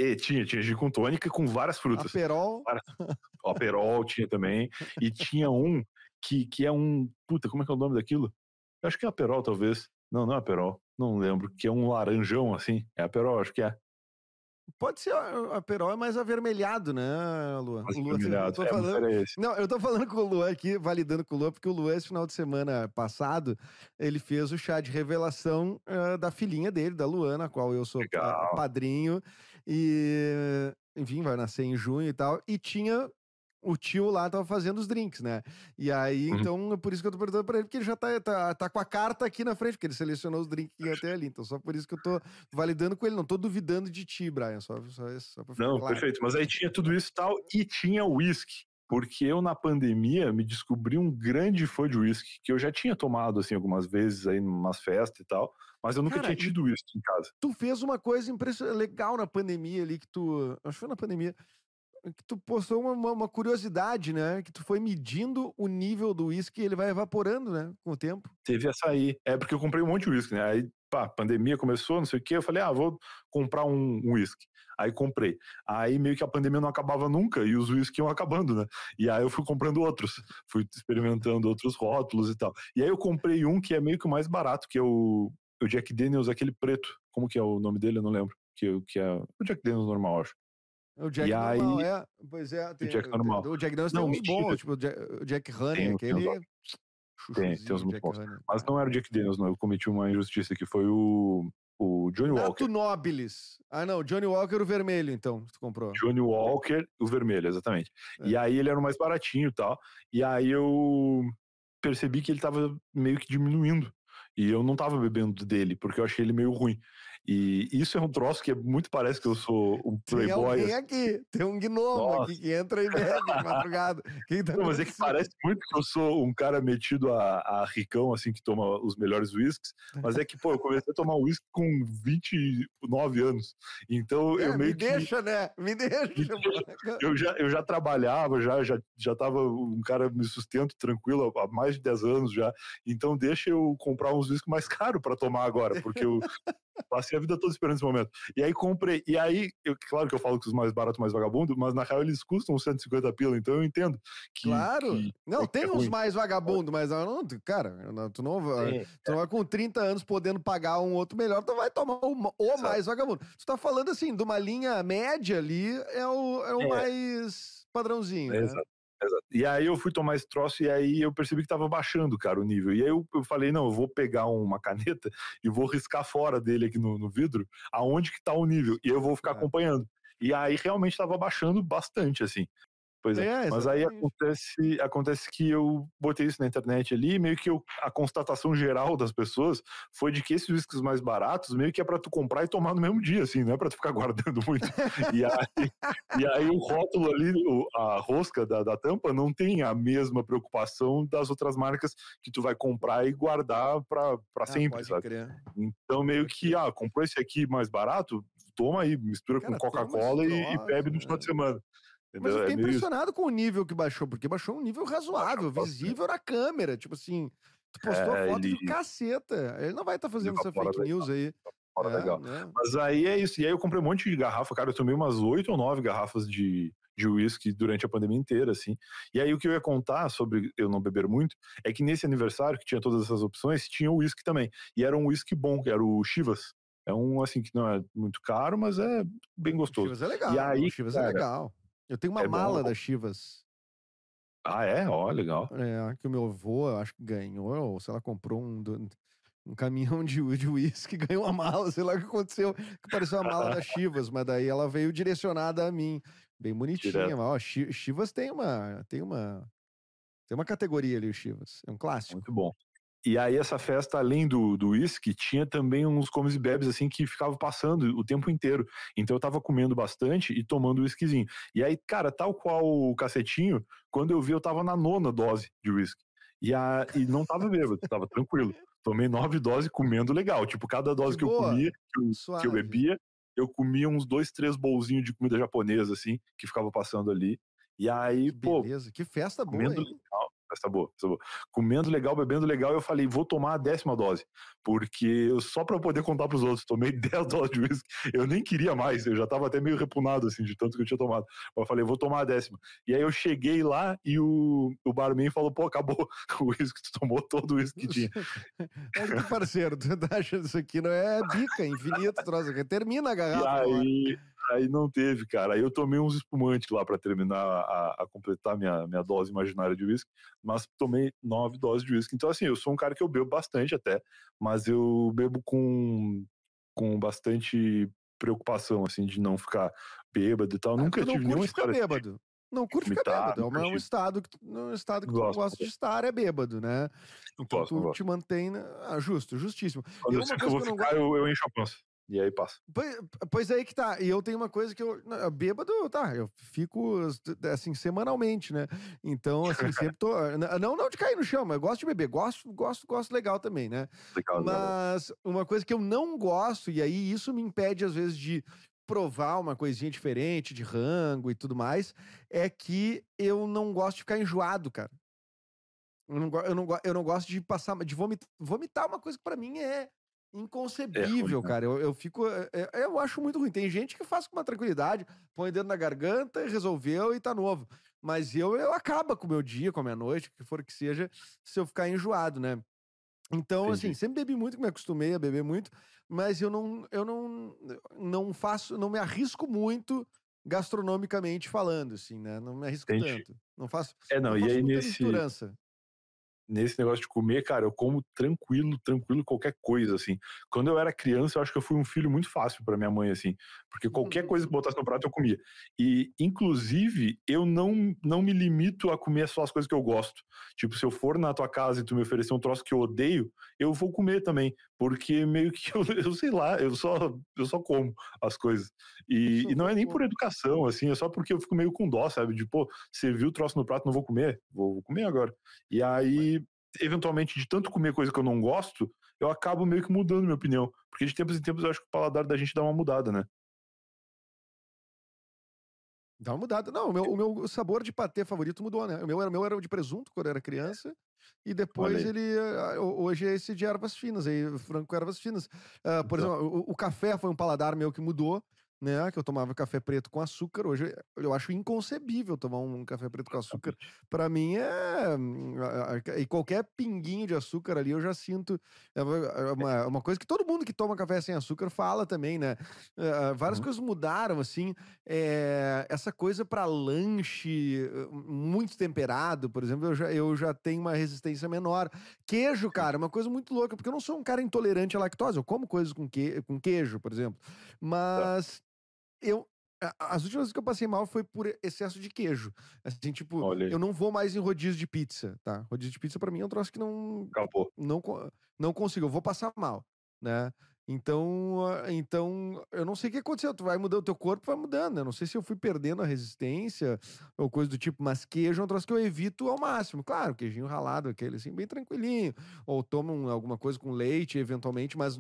E tinha, tinha gin com tônica com várias frutas. Aperol, O Aperol tinha também. E tinha um que, que é um. Puta, como é que é o nome daquilo? Eu acho que é Aperol, talvez. Não, não é Aperol. Não lembro. Que é um laranjão assim. É Aperol, acho que é. pode ser, a Aperol é mais avermelhado, né, Luan? Mas O Luan, eu tô É, falando, esse. Não, eu tô falando com o Luan aqui, validando com o Luan, porque o Luan, esse final de semana passado, ele fez o chá de revelação eh, da filhinha dele, da Luana, a qual eu sou pa- Legal. padrinho. E, enfim, vai nascer em junho e tal. E tinha. O tio lá tava fazendo os drinks, né? E aí, Uhum. então, por isso que eu tô perguntando pra ele, porque ele já tá, tá, tá com a carta aqui na frente, porque ele selecionou os drinks que iam até ali. Então, só por isso que eu tô validando com ele. Não tô duvidando de ti, Brian. Só, só, só pra ficar Não, claro. perfeito. Mas aí tinha tudo isso e tal. E tinha whisky. Porque eu, na pandemia, me descobri um grande fã de whisky, que eu já tinha tomado, assim, algumas vezes aí, em umas festas e tal. Mas eu nunca Cara, tinha tido isso em casa. tu fez uma coisa impressionante, legal na pandemia ali, que tu. Acho que foi na pandemia. Que tu postou uma, uma- uma curiosidade, né? Que tu foi medindo o nível do uísque e ele vai evaporando, né? Com o tempo. Teve essa aí. É porque eu comprei um monte de uísque, né? Aí, pá, pandemia começou, não sei o quê. Eu falei, ah, vou comprar um uísque. aí comprei. Aí meio que a pandemia não acabava nunca e os uísques iam acabando, né? E aí eu fui comprando outros. Fui experimentando outros rótulos e tal. E aí eu comprei um que é meio que o mais barato, que é o, o Jack Daniels, aquele preto. Como que é o nome dele? Eu não lembro. Que, que é o Jack Daniels normal, acho. O Jack E normal, aí- é. Pois é. Tem, Jack normal. O Jack Daniels Não, tem uns bons, tipo o Jack, o Jack Honey, aquele. Tem, tem muito Jack. Honey. Mas não era o Jack Daniels, não. Eu cometi uma injustiça que foi o, o Johnny Walker. Nato Nobilis. Ah, não. Johnny Walker, o vermelho, então, tu comprou. Johnny Walker, o vermelho, exatamente. É. E aí ele era o mais baratinho e tal. E aí eu percebi que ele tava meio que diminuindo. E eu não tava bebendo dele, porque eu achei ele meio ruim. E isso é um troço que é muito parece que eu sou um playboy. Tem alguém aqui, tem um gnomo Nossa. aqui que entra e bebe de (laughs) madrugada. Tá Não, mas é que parece muito que eu sou um cara metido a, a ricão, assim, que toma os melhores whiskies. Mas é que, pô, eu comecei a tomar whisky com 29 anos. Então é, eu meio me que. Me deixa, né? Me deixa. Eu já, eu já trabalhava, já, já, já tava um cara me sustento tranquilo há mais de 10 anos já. Então deixa eu comprar uns whiskies mais caros para tomar agora, porque eu passei a vida toda esperando esse momento. E aí comprei. E aí, eu, claro que eu falo que os mais baratos, mais vagabundos, mas na real eles custam 150 pila, então eu entendo. Que, claro. Que, não, tem é uns mais vagabundos, mas não, cara, tu não, vai, tu não vai com 30 anos podendo pagar um outro melhor, tu vai tomar o, o mais vagabundo. Tu tá falando assim, de uma linha média ali, é o, é o é. mais padrãozinho. É, né? Exato. E aí eu fui tomar esse troço e aí eu percebi que tava baixando, cara, o nível. E aí eu, eu falei, não, eu vou pegar uma caneta e vou riscar fora dele aqui no, no vidro aonde que tá o nível. E eu vou ficar é. acompanhando. E aí realmente tava baixando bastante, assim. Pois é. é Mas aí acontece, acontece que eu botei isso na internet ali, meio que eu, a constatação geral das pessoas foi de que esses whiskies mais baratos, meio que é para tu comprar e tomar no mesmo dia, assim, não é para tu ficar (laughs) guardando muito. e, aí, e aí o rótulo ali, a rosca da, da tampa, não tem a mesma preocupação das outras marcas que tu vai comprar e guardar para ah, sempre, sabe? Crer. Então meio que, ah, comprou esse aqui mais barato, toma aí, mistura Cara, com Coca-Cola e, e bebe no final de semana. Entendeu? Mas eu fiquei é impressionado com o nível que baixou, porque baixou um nível razoável, visível na câmera. Tipo assim, tu postou é, a foto ele... do caceta. Ele não vai estar tá fazendo essa fake legal. news aí. Fora é, legal. Né? Mas aí é isso. E aí eu comprei um monte de garrafa, cara. Eu tomei umas oito ou nove garrafas de, de uísque durante a pandemia inteira, assim. E aí o que eu ia contar sobre eu não beber muito é que nesse aniversário, que tinha todas essas opções, tinha o uísque também. E era um uísque bom, que era o Chivas. É um, assim, que não é muito caro, mas é bem gostoso. O Chivas é legal. E aí, o Chivas é cara, é legal. Eu tenho uma é mala bom. da Chivas. Ah, é? Ó, legal. É, que o meu avô, acho que ganhou, ou sei lá, comprou um, um caminhão de, uísque, ganhou uma mala, sei lá o que aconteceu, que pareceu a mala da (laughs) Chivas, mas daí ela veio direcionada a mim. Bem bonitinha, mas, ó, Chivas tem uma, tem uma, tem uma categoria ali, o Chivas. É um clássico. Muito bom. E aí essa festa, além do, do whisky, tinha também uns comes e bebes assim que ficavam passando o tempo inteiro. Então eu tava comendo bastante e tomando whiskyzinho. E aí, cara, tal qual o cacetinho, quando eu vi eu tava na nona dose de whisky. E, a, e não tava bêbado, tava tranquilo. Tomei nove doses comendo legal. Tipo, cada dose que, que eu comia, que eu, que eu, bebia, eu comia uns dois, três bolzinhos de comida japonesa, assim, que ficava passando ali. E aí, que pô. Beleza, que festa boa. Comendo hein? Legal festa boa, festa boa. Comendo legal, bebendo legal, eu falei, vou tomar a décima dose. Porque eu, só para poder contar pros outros, tomei (laughs) 10 doses de uísque. Eu nem queria mais, eu já tava até meio repunado, assim, de tanto que eu tinha tomado. Eu falei, vou tomar a décima. E aí eu cheguei lá e o, o barman falou, pô, acabou (laughs) o uísque, tu tomou todo o uísque que tinha. (laughs) Olha que parceiro, tu tá achando isso aqui não é bica, infinito, troço, termina a garrafa. E aí, aí não teve, cara. Aí eu tomei uns espumantes lá para terminar a, a, completar minha, minha dose imaginária de uísque, mas tomei nove doses de uísque. Então, assim, eu sou um cara que eu bebo bastante até, mas eu bebo com, com bastante preocupação, assim, de não ficar bêbado e tal. Ah, Nunca tive nenhuma história. Assim. Bêbado. Não curte ficar bêbado. É um estado que, um estado que tu não gosta de estar, é bêbado, né? Então gosto, tu te mantém. Ah, justo, justíssimo. Quando eu sei que eu vou ficar, eu, eu encho a pança. E aí passa. Pois, pois aí que tá. E eu tenho uma coisa que eu. Bêbado, tá. Eu fico assim, semanalmente, né? Então, assim, (laughs) sempre tô. não, não de cair no chão, mas eu gosto de beber. Gosto, gosto, gosto legal também, né? Legal, mas uma coisa que eu não gosto, e aí isso me impede, às vezes, de provar uma coisinha diferente, de rango e tudo mais, é que eu não gosto de ficar enjoado, cara. Eu não, eu não, eu não gosto de passar, de vomitar, vomitar uma coisa que para mim é inconcebível, é ruim, né? cara. Eu, eu fico. Eu, é, é, eu acho muito ruim. Tem gente que faz com uma tranquilidade, põe dentro na garganta, resolveu e tá novo. Mas eu, eu acaba com o meu dia, com a minha noite, o que for que seja, se eu ficar enjoado, né? Então, assim, Entendi. assim, sempre bebi muito, me acostumei a beber muito, mas eu não, eu não, não faço, não me arrisco muito gastronomicamente falando, assim, né? Não me arrisco Entendi. tanto. Não faço. É, não, não e aí nesse. Nesse negócio de comer, cara, eu como tranquilo, tranquilo qualquer coisa, assim. Quando eu era criança, eu acho que eu fui um filho muito fácil para minha mãe, assim, porque qualquer coisa que botasse no prato eu comia. E, inclusive, eu não, não me limito a comer só as coisas que eu gosto. Tipo, se eu for na tua casa e tu me oferecer um troço que eu odeio, eu vou comer também, porque meio que (laughs) eu, eu sei lá, eu só, eu só como as coisas. E, e, não é nem por educação, assim, é só porque eu fico meio com dó, sabe? De, pô, você viu o troço no prato, não vou comer, vou, vou comer agora. E aí, eventualmente, de tanto comer coisa que eu não gosto, eu acabo meio que mudando minha opinião. Porque de tempos em tempos eu acho que o paladar da gente dá uma mudada, né? Dá uma mudada. Não, o meu, o meu sabor de patê favorito mudou, né? O meu, o meu era o de presunto quando eu era criança. E depois ele. Ah, hoje é esse de ervas finas, aí, franco ervas finas. Uh, por então. exemplo, o, o, café foi um paladar meu que mudou né? Que eu tomava café preto com açúcar. Hoje eu acho inconcebível tomar um café preto com açúcar. Para mim é. E qualquer pinguinho de açúcar ali eu já sinto. É uma, é uma coisa que todo mundo que toma café sem açúcar fala também, né? Várias uhum. coisas mudaram, assim. É, essa coisa para lanche muito temperado, por exemplo, eu já, eu já tenho uma resistência menor. Queijo, cara, é uma coisa muito louca, porque eu não sou um cara intolerante à lactose. Eu como coisas com, que, com queijo, por exemplo. Tá. Mas eu as últimas vezes que eu passei mal foi por excesso de queijo. Assim, tipo, eu não vou mais em rodízio de pizza, tá? Rodízio de pizza para mim é um troço que não Acabou. não não consigo, eu vou passar mal, né? Então, então, eu não sei o que aconteceu. Tu vai mudar o teu corpo, vai mudando. Eu não sei se eu fui perdendo a resistência ou coisa do tipo, mas queijo é um troço que eu evito ao máximo. Claro, queijinho ralado, aquele assim, bem tranquilinho. Ou tomo alguma coisa com leite, eventualmente, mas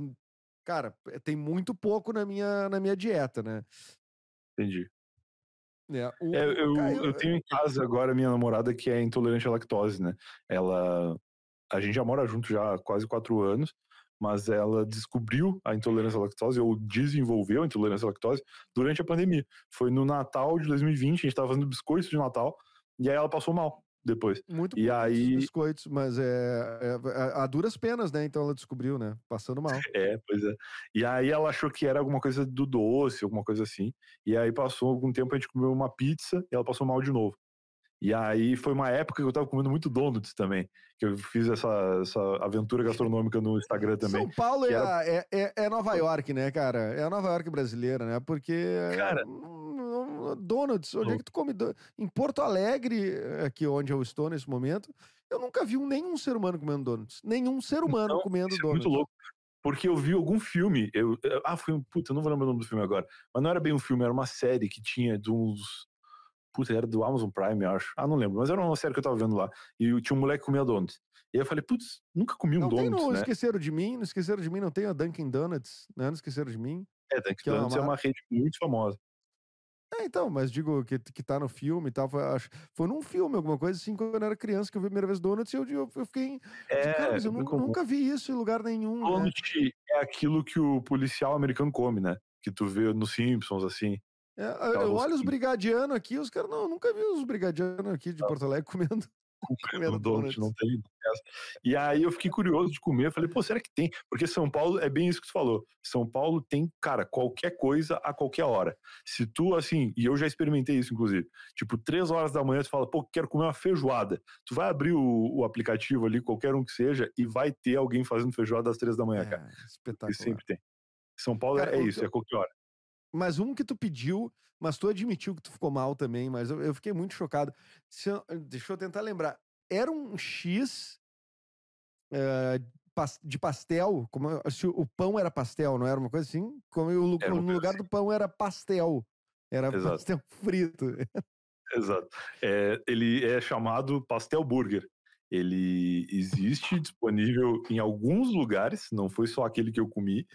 cara, tem muito pouco na minha, na minha dieta, né? Entendi. É, o, é, eu, Caio... eu tenho em casa agora minha namorada que é intolerante à lactose, né? Ela. A gente já mora junto já há quase quatro anos, mas ela descobriu a intolerância à lactose, ou desenvolveu a intolerância à lactose, durante a pandemia. Foi no Natal de 2020, a gente estava fazendo biscoitos de Natal, e aí ela passou mal depois. Muito e aí biscoitos, mas é, é, é, a duras penas, né? Então ela descobriu, né? Passando mal. É, pois é. E aí ela achou que era alguma coisa do doce, alguma coisa assim. E aí passou algum tempo a gente comeu uma pizza e ela passou mal de novo. E aí foi uma época que eu tava comendo muito donuts também, que eu fiz essa, essa aventura gastronômica no Instagram também. São Paulo é, era... é, é, é, Nova York, né, cara? É a Nova York brasileira, né? Porque cara, donuts, onde é que tu come? Em Porto Alegre, aqui onde eu estou nesse momento, eu nunca vi nenhum ser humano comendo donuts. Nenhum ser humano então, comendo donuts. É muito louco. Porque eu vi algum filme, eu, ah, foi um, puta, eu não vou lembrar o nome do filme agora, mas não era bem um filme, era uma série que tinha de uns, puta, era do Amazon Prime, eu acho, ah, não lembro, mas era uma série que eu tava vendo lá, e tinha um moleque que comia donuts, e aí eu falei, putz, nunca comi um não donuts, tem no né? Esqueceram de Mim, não Esqueceram de Mim, não tem a Dunkin' Donuts, né, não Esqueceram de Mim. É, Dunkin' é Donuts é uma, é uma rede muito famosa. É, então, mas digo que, que tá no filme e tal. Foi, acho, foi num filme, alguma coisa assim, quando eu era criança, que eu vi a primeira vez Donuts e eu, eu, eu fiquei. É, cara, mas eu nunca, nunca, vi isso em lugar nenhum. Donut né? é aquilo que o policial americano come, né? Que tu vê nos Simpsons, assim. É, eu olho os brigadianos aqui, os caras, não, nunca vi os brigadianos aqui de Porto Alegre comendo (laughs) comendo donut, não tem E aí eu fiquei curioso de comer, eu falei, pô, será que tem? Porque São Paulo é bem isso que tu falou. São Paulo tem, cara, qualquer coisa a qualquer hora. Se tu, assim, e eu já experimentei isso, inclusive, tipo, três horas da manhã, tu fala, pô, quero comer uma feijoada. Tu vai abrir o, o aplicativo ali, qualquer um que seja, e vai ter alguém fazendo feijoada às três da manhã, é, cara. Espetacular. E sempre tem. São Paulo cara, é, isso, é qualquer hora. Mas um que tu pediu, mas tu admitiu que tu ficou mal também, mas eu, eu fiquei muito chocado. Eu, deixa eu tentar lembrar. Era um X uh, de pastel, como se o pão era pastel, não era uma coisa assim? Como o, no lugar assim. do pão era pastel. Era (laughs) Exato. pastel frito. Exato. É, ele é chamado pastel burger. Ele existe disponível em alguns lugares, não foi só aquele que eu comi.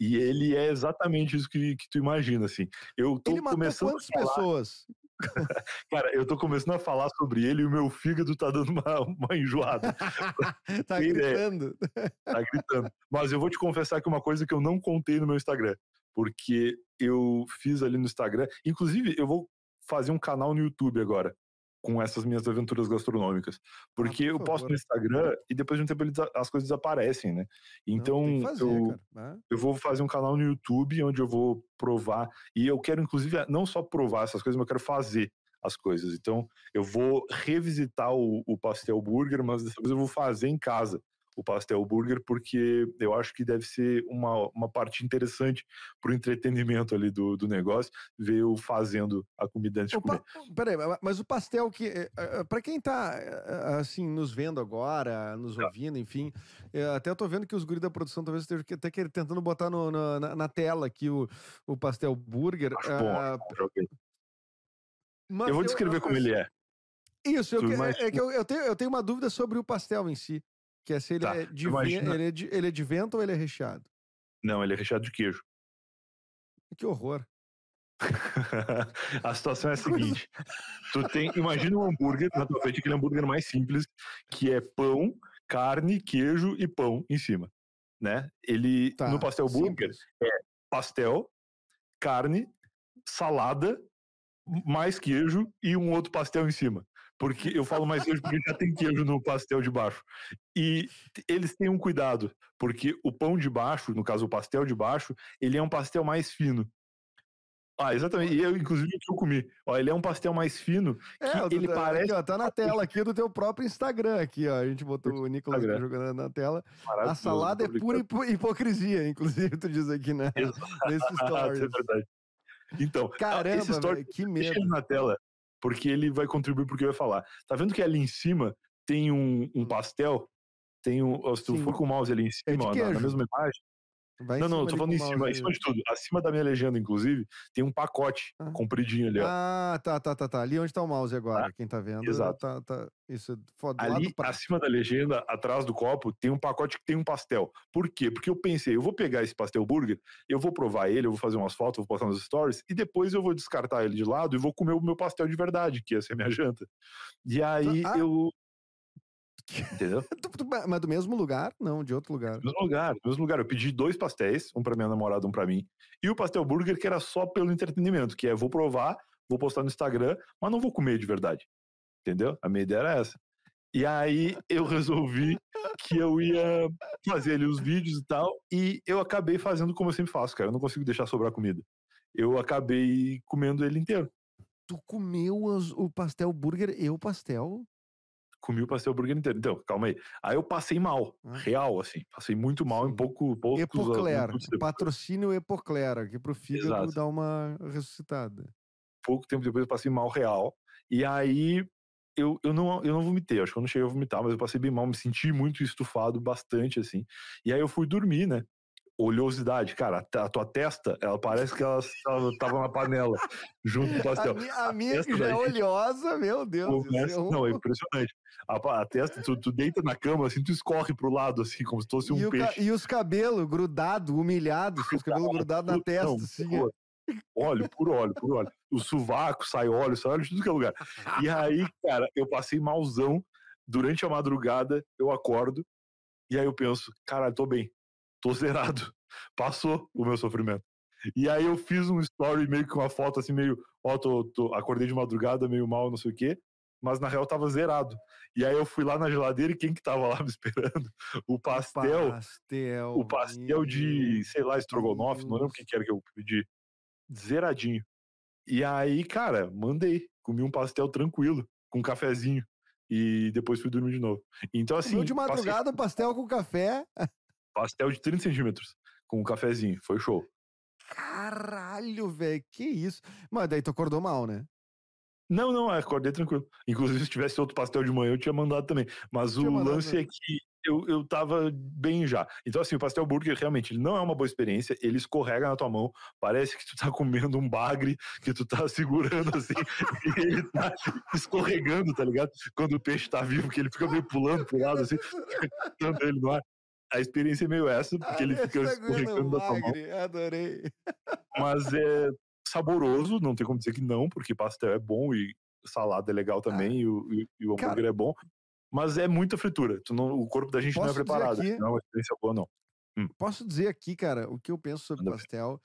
E ele é exatamente isso que, que tu imagina, assim. Eu tô ele começando quantas falar... pessoas? (laughs) Cara, eu tô começando a falar sobre ele e o meu fígado tá dando uma, uma enjoada. (laughs) tá gritando. Tá gritando. Mas eu vou te confessar que uma coisa que eu não contei no meu Instagram, porque eu fiz ali no Instagram, inclusive eu vou fazer um canal no YouTube agora, com essas minhas aventuras gastronômicas. Porque ah, por eu posto no Instagram e depois de um tempo as coisas desaparecem, né? Então Não, fazer, eu, né? eu vou fazer um canal no YouTube onde eu vou provar. E eu quero, inclusive, não só provar essas coisas, mas eu quero fazer as coisas. Então eu vou revisitar o, o pastel burger, mas dessa vez eu vou fazer em casa o pastel burger, porque eu acho que deve ser uma, uma parte interessante pro entretenimento ali do, do negócio, ver eu fazendo a comida antes de Opa, comer. peraí, mas o pastel que. eh, eh, Pra quem tá, eh, assim, nos vendo agora, nos Tá. ouvindo, enfim, eh, até eu tô vendo que os guris da produção talvez estejam que- até querendo- tentando botar no- no- na, na tela aqui o, o pastel burger. Acho ah, bom, mas Eu vou descrever como ele é. Isso, eu que- é, é que eu, eu tenho, eu tenho uma dúvida sobre o pastel em si. Que é se ele, Tá, é, de, imagina- ele, é de, ele é de vento ou ele é recheado. Não, ele é recheado de queijo. Que horror. (laughs) a situação é a seguinte: tu tem, imagina um hambúrguer na tua frente, aquele hambúrguer mais simples, que é pão, carne, queijo e pão em cima, né? Ele Tá, no pastel burger, simples. pastel, carne, salada, mais queijo e um outro pastel em cima. Porque eu falo mais queijo porque já tem queijo no pastel de baixo. E eles têm um cuidado, porque o pão de baixo, no caso o pastel de baixo, ele é um pastel mais fino. Ah, exatamente. E eu, inclusive, o que eu comi. Ó, ele é um pastel mais fino É, ele tá- parece aqui, ó, tá na (laughs) tela aqui do teu próprio Instagram aqui, ó. A gente botou o Nicolas Instagram. jogando na tela. A salada é pura hipo- hipocrisia, inclusive, tu diz aqui, né? Nesse (laughs) stories. é verdade. Então, Caramba, esse story que medo. na tela, porque ele vai contribuir pro que eu ia falar. Tá vendo que ali em cima tem um, um pastel? Tem um. Se tu Hum. Sim. for com o mouse ali em É cima, ó, na, na mesma imagem. Vai não, não, eu tô falando em cima, em cima de tudo. Acima da minha legenda, inclusive, tem um pacote Ah. compridinho ali, ó. Ah, tá, tá, tá, tá. Ali onde tá o mouse agora, quem tá vendo. Exato. Tá, tá. Isso, foda, do lado Ali, acima da legenda, atrás do copo, tem um pacote que tem um pastel. Por quê? Porque eu pensei, eu vou pegar esse pastel burger, eu vou provar ele, eu vou fazer umas fotos, vou postar nos stories, e depois eu vou descartar ele de lado e vou comer o meu pastel de verdade, que ia ser a minha (laughs) janta. E aí Ah. eu. Entendeu? (laughs) Mas do mesmo lugar? Não, de outro lugar. No mesmo lugar, no mesmo lugar. Eu pedi dois pastéis, um pra minha namorada, um pra mim, e o pastel burger que era só pelo entretenimento, que é vou provar, vou postar no Instagram, mas não vou comer de verdade. Entendeu? A minha ideia era essa. E aí eu resolvi que eu ia fazer ali os vídeos e tal, e eu acabei fazendo como eu sempre faço, cara. Eu não consigo deixar sobrar comida. Eu acabei comendo ele inteiro. Tu comeu os- o pastel burger e o pastel? Comi o pastel burger inteiro. Então, calma aí. Aí eu passei mal, real, assim. Passei muito mal em pouco, poucos Epocler. minutos depois. Patrocínio Epocler, aqui pro fígado Exato. dar uma ressuscitada. pouco tempo depois eu passei mal real. E aí eu, eu, não, eu não vomitei, acho que eu não cheguei a vomitar, mas eu passei bem mal, me senti muito estufado, bastante assim. E aí eu fui dormir, né? Oleosidade, cara, a, a tua testa, ela parece que ela, tava na panela, junto com o A, pastel. a minha testa que já é oleosa, meu Deus. Começa- é Não, é impressionante. A, a testa, tu, tu deita na cama, assim, tu escorre pro lado, assim, como se fosse um e, peixe. e os cabelos grudados, humilhados, os cabelos grudados na Não, testa. assim, puro Óleo, por óleo, por óleo. O sovaco sai óleo, sai óleo de tudo que é lugar. E aí, cara, eu passei malzão. Durante a madrugada, eu acordo. E aí eu penso, caralho, tô bem. Tô zerado. (laughs) Passou o meu sofrimento. E aí eu fiz um story meio que uma foto assim, meio, ó, tô, tô- acordei de madrugada, meio mal, não sei o quê. Mas na real tava zerado. E aí eu fui lá na geladeira e quem que tava lá me (laughs) esperando? O pastel pastel. o pastel de, sei lá, estrogonofe, não lembro o que, que era que eu pedi. Zeradinho. E aí, cara, mandei. Comi um pastel tranquilo, com um cafezinho. E depois fui dormir de novo. Então, assim. Comeu de passei madrugada, pastel com café. (laughs) pastel de 30 centímetros, com um cafezinho. Foi show. Caralho, velho, que isso. Mas daí tu acordou mal, né? Não, não, acordei tranquilo. Inclusive, se tivesse outro pastel de manhã, eu tinha mandado também. Mas o lance é que eu, eu tava bem já. Então, assim, o pastel burger realmente ele não é uma boa experiência, ele escorrega na tua mão, parece que tu tá (laughs) comendo um bagre, que tu tá segurando assim, e ele tá (laughs) escorregando, tá ligado? Quando o peixe tá vivo, que ele fica meio pulando pro lado, assim, (laughs) ele no ar. A experiência é meio essa, porque ele fica escorregando da tua mão. Adorei. Mas é saboroso, não tem como dizer que não, porque pastel é bom e salada é legal também, e, o, e- e o Ah. Cara- hambúrguer é bom. Mas é muita fritura. Tu não, o corpo da gente não é preparado. aqui- Não é uma experiência boa, não. Posso dizer aqui, cara, o que eu penso sobre ver. pastel.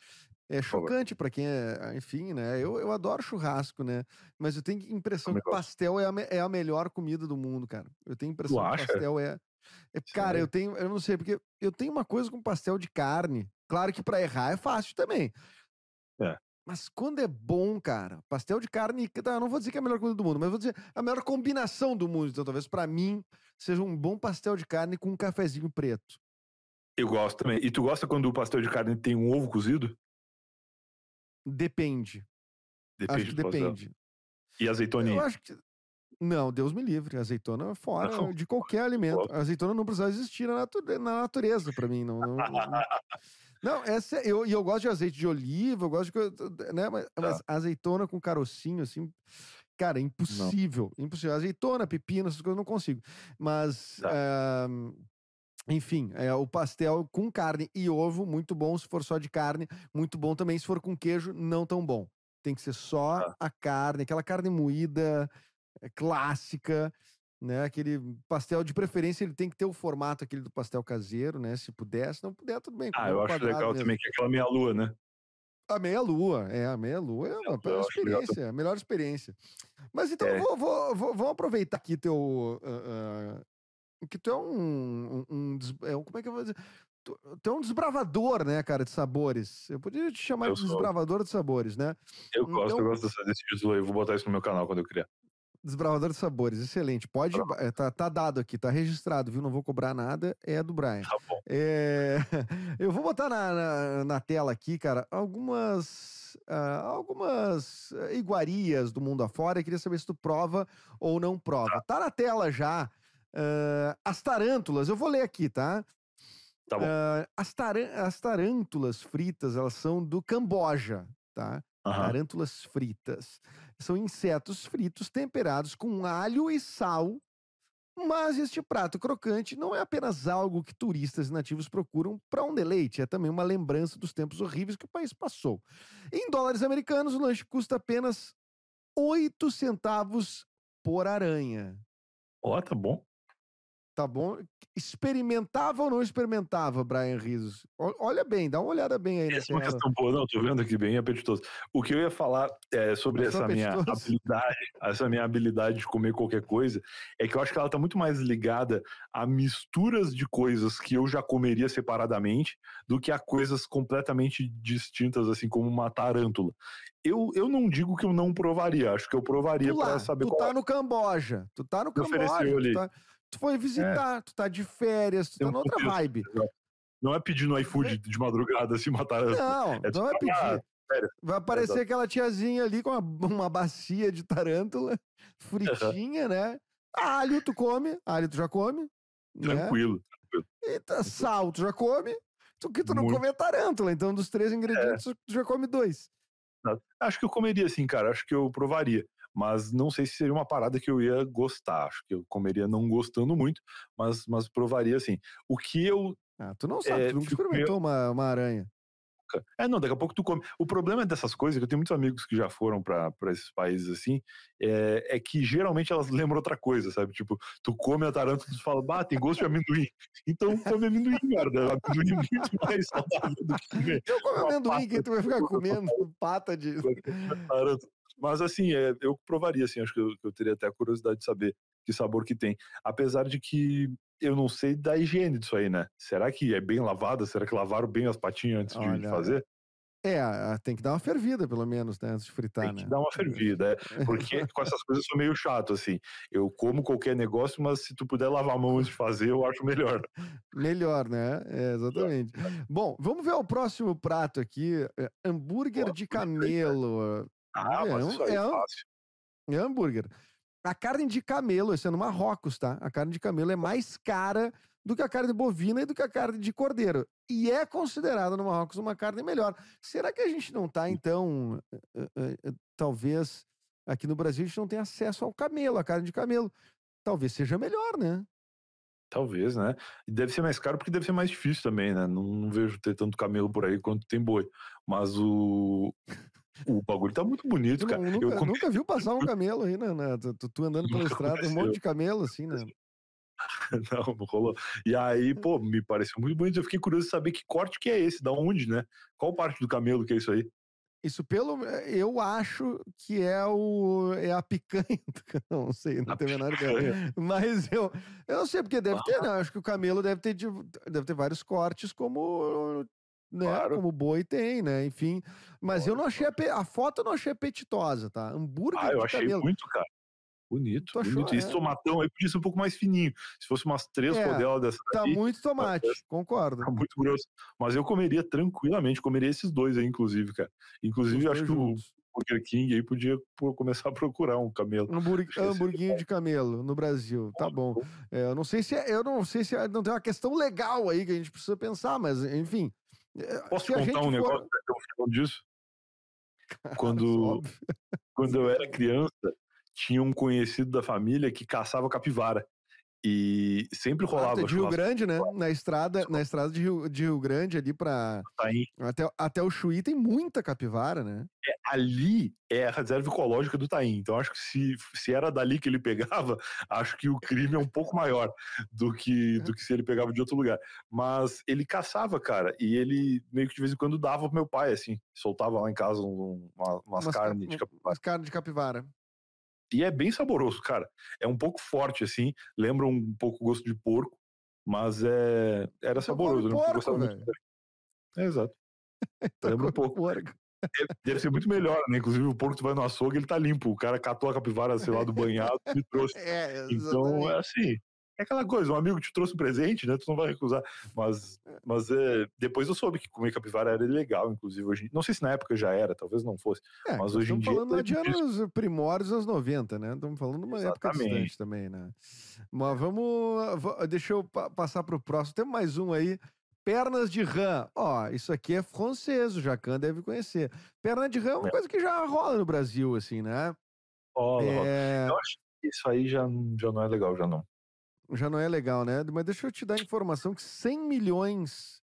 É favor. chocante pra quem é, enfim, né? Eu, eu adoro churrasco, né? Mas eu tenho impressão que pastel é a, é a melhor comida do mundo, cara. Eu tenho impressão que acha? pastel é. É- cara, eu tenho, eu não sei, porque eu tenho uma coisa com pastel de carne. Claro que pra errar é fácil também. É. Mas quando é bom, cara, pastel de carne, tá, não vou dizer que é a melhor coisa do mundo, mas vou dizer a melhor combinação do mundo. Então, talvez pra mim seja um bom pastel de carne com um cafezinho preto. Eu gosto também. E tu gosta quando o pastel de carne tem um ovo cozido? Depende. Depende acho que pastel. depende. E azeitoninha? Eu acho que. Não, Deus me livre. Azeitona fora Não. de qualquer (laughs) alimento. Azeitona não precisa existir na, natu- na natureza pra mim. Não, não, não, não, (laughs) essa é- eu, e eu gosto de azeite de oliva, eu gosto de. Né, mas, Tá. mas azeitona com carocinho, assim. Cara, é impossível. Impossível. Azeitona, pepino, essas coisas eu não consigo. Mas. Tá. ah, enfim, é, o pastel com carne e ovo, muito bom se for só de carne, muito bom também se for com queijo, não tão bom. Tem que ser só Tá. a carne, aquela carne moída, clássica, né? Aquele pastel de preferência, ele tem que ter o formato aquele do pastel caseiro, né? Se puder, se não puder, tudo bem. Ah, eu acho legal mesmo. também, que é aquela meia-lua, né? A meia-lua, é, a meia-lua é uma eu experiência, a melhor experiência. Mas então, É. vou, vou, vou- vamos aproveitar aqui teu. ah, ah, que tu é um. um- um é um- como é que eu vou dizer? Tu, tu é um desbravador, né, cara, de sabores. Eu poderia te chamar Eu de sou. desbravador de sabores, né? Eu gosto, Então- eu gosto dessa- desse título aí. Vou botar isso no meu canal quando eu criar. Desbravador de sabores, excelente. Pode. é, Tá, tá dado aqui, tá registrado, viu? Não vou cobrar nada, é do Brian. Tá bom. É, (laughs) eu vou botar na, na, na tela aqui, cara, algumas, ah, algumas iguarias do mundo afora. Eu queria saber se tu prova ou não prova. Tá na tela já ah, as tarântulas. Eu vou ler aqui, tá? Tá bom. Ah, as, as tarântulas fritas, elas são do Camboja, tá? Aham. Tarântulas fritas. São insetos fritos temperados com alho e sal. Mas este prato crocante não é apenas algo que turistas nativos procuram para um deleite, é também uma lembrança dos tempos horríveis que o país passou. Em dólares americanos, o lanche custa apenas 8 centavos por aranha. Ó, tá bom. Tá bom? Experimentava ou não experimentava, Brian Rizos? Olha bem, dá uma olhada bem aí na Essa é uma tela. questão boa, não, tô vendo aqui bem apetitoso. O que eu ia falar é, sobre essa minha apetitoso? habilidade, essa minha habilidade de comer qualquer coisa, é que eu acho que ela tá muito mais ligada a misturas de coisas que eu já comeria separadamente do que a coisas completamente distintas, assim como uma tarântula. Eu, eu não digo que eu não provaria, acho que eu provaria Tu para saber tu qual é. tá no Camboja, tu tá no Camboja, tu, tá- tu foi visitar, tu tá de férias, tu Tem tá um noutra contexto. vibe. Não é pedir no iFood de madrugada assim uma tarântula. Não, É não ah, pedir. sério. Vai aparecer Exato. aquela tiazinha ali com uma, uma bacia de tarântula (laughs) fritinha, né? Alho tu come, alho tu já come, né? Tranquilo. E tá- sal tu já come, tu que tu não Muito. come é tarântula, então dos três ingredientes tu já come dois. Acho que eu comeria sim, cara. Acho que eu provaria. Mas não sei se seria uma parada que eu ia gostar. Acho que eu comeria não gostando muito, mas, mas provaria sim. O que eu. Ah, tu não sabe, É, tu nunca experimentou uma, uma aranha. É, não, daqui a pouco tu come. O problema dessas coisas, que eu tenho muitos amigos que já foram pra esses países assim, é, é que geralmente elas lembram outra coisa, sabe? Tipo, tu come a tarântula e tu fala, bah, tem gosto de amendoim. Então come amendoim, (laughs) merda. Amendoim é muito mais saudável do que comer Eu como amendoim, que tu vai ficar comendo (laughs) pata de. tarântula. Mas assim, é, eu provaria, assim, acho que eu, eu teria até a curiosidade de saber que sabor que tem. Apesar de que eu não sei da higiene disso aí, né? Será que é bem lavada? Será que lavaram bem as patinhas antes de- de Olha, fazer? É, tem que dar uma fervida, pelo menos, né? Antes de fritar, Tem que né? dar uma fervida, é. Porque com essas coisas eu sou meio chato, assim. Eu como qualquer negócio, mas se tu puder lavar a mão antes de fazer, eu acho melhor. (laughs) Melhor, né? É, exatamente. Bom, vamos ver o próximo prato aqui. é hambúrguer Ó, de aí, cara. camelo. Ah, É, mas um- é é um-. É hambúrguer. A carne de camelo, esse é no Marrocos, tá? A carne de camelo é mais cara do que a carne bovina e do que a carne de cordeiro. E é considerada no Marrocos uma carne melhor. Será que a gente não tá, então, eh, eh, eh, talvez aqui no Brasil a gente não tem acesso ao camelo, a carne de camelo? Talvez seja melhor, né? Talvez, né? E deve ser mais caro porque deve ser mais difícil também, né? Não, não vejo ter tanto camelo por aí quanto tem boi. Mas o. O bagulho tá muito bonito, cara. Eu nunca, comi- nunca viu passar um (laughs) camelo aí, né? né? Tu, tu- andando pela Nunca estrada, um monte de camelo, assim, né? (laughs) Não, não rolou. E aí, pô, (laughs) me pareceu muito bonito. Eu fiquei curioso de saber que corte que é esse, da onde, né? Qual parte do camelo que é isso aí? Isso pelo. Eu acho que é o. É a picanha. do- Não sei, não A tenho a menor ideia. Mas eu, eu não sei, porque deve ter, né? Acho que o camelo deve ter, de- deve ter vários cortes, como. Né, Claro. como boi tem, né? Enfim. Mas eu não Claro, achei. ape- A foto eu não achei apetitosa, tá? Hambúrguer Ah, eu de achei camelo. muito, cara. Bonito, Tu achou, bonito. E esse é. tomatão aí podia ser um pouco mais fininho. Se fosse umas três É, rodelas dessa Tá aí, muito tomate, concordo. tá muito grosso. Mas eu comeria tranquilamente, comeria esses dois aí, inclusive, cara. Inclusive, acho dois que o juntos. Burger King aí podia começar a procurar um camelo. Esse- hamburguinho de camelo no Brasil, tá bom. É, eu não sei se é- eu não sei se é- não tem uma questão legal aí que a gente precisa pensar, mas enfim. É, Posso contar um for- negócio que eu falando disso? Quando, quando eu era (laughs) criança, tinha um conhecido da família que caçava capivara. E sempre Ah, rolava de Rio Grande, né? Na estrada, na estrada de Rio, de Rio Grande ali para Taim. até, até o Chuí tem muita capivara, né? Ali é a reserva ecológica do Taim. Então acho que se, se era dali que ele pegava, (laughs) acho que o crime é um pouco maior do que, do que se ele pegava de outro lugar. Mas ele caçava, cara, e ele meio que de vez em quando dava pro meu pai, assim. Soltava lá em casa um- uma- umas Umas ca- carnes de capivara. Umas carnes de capivara. E é bem saboroso, cara. É um pouco forte, assim. Lembra um pouco o gosto de porco, mas é, era Só saboroso. né? Porco, muito. É, exato. (laughs) Então, Lembra um pouco. porco. Deve- Deve ser muito melhor, né? Inclusive, o porco tu vai no açougue, ele tá limpo. O cara catou a capivara, sei lá, do banhado e trouxe. (laughs) É, Então, é assim. É aquela coisa, um amigo te trouxe um presente, né? Tu não vai recusar. Mas, mas é, depois eu soube que comer capivara era legal, inclusive. Hoje, não sei se na época já era, talvez não fosse. É, Mas hoje em estamos dia falando lá tá de anos primórdios anos 90, né? Estamos falando de uma época Exatamente. distante também, né? Mas vamos. va- Deixa eu pa- passar para o próximo. Tem mais um aí. Pernas de rã. Ó, isso aqui é francês, o Jacan deve conhecer. Perna de rã é uma É. coisa que já rola no Brasil, assim, né? Rola, rola. É, Eu acho que isso aí já, já não é legal, já não. Já não é legal, né? Mas deixa eu te dar a informação que 100 milhões,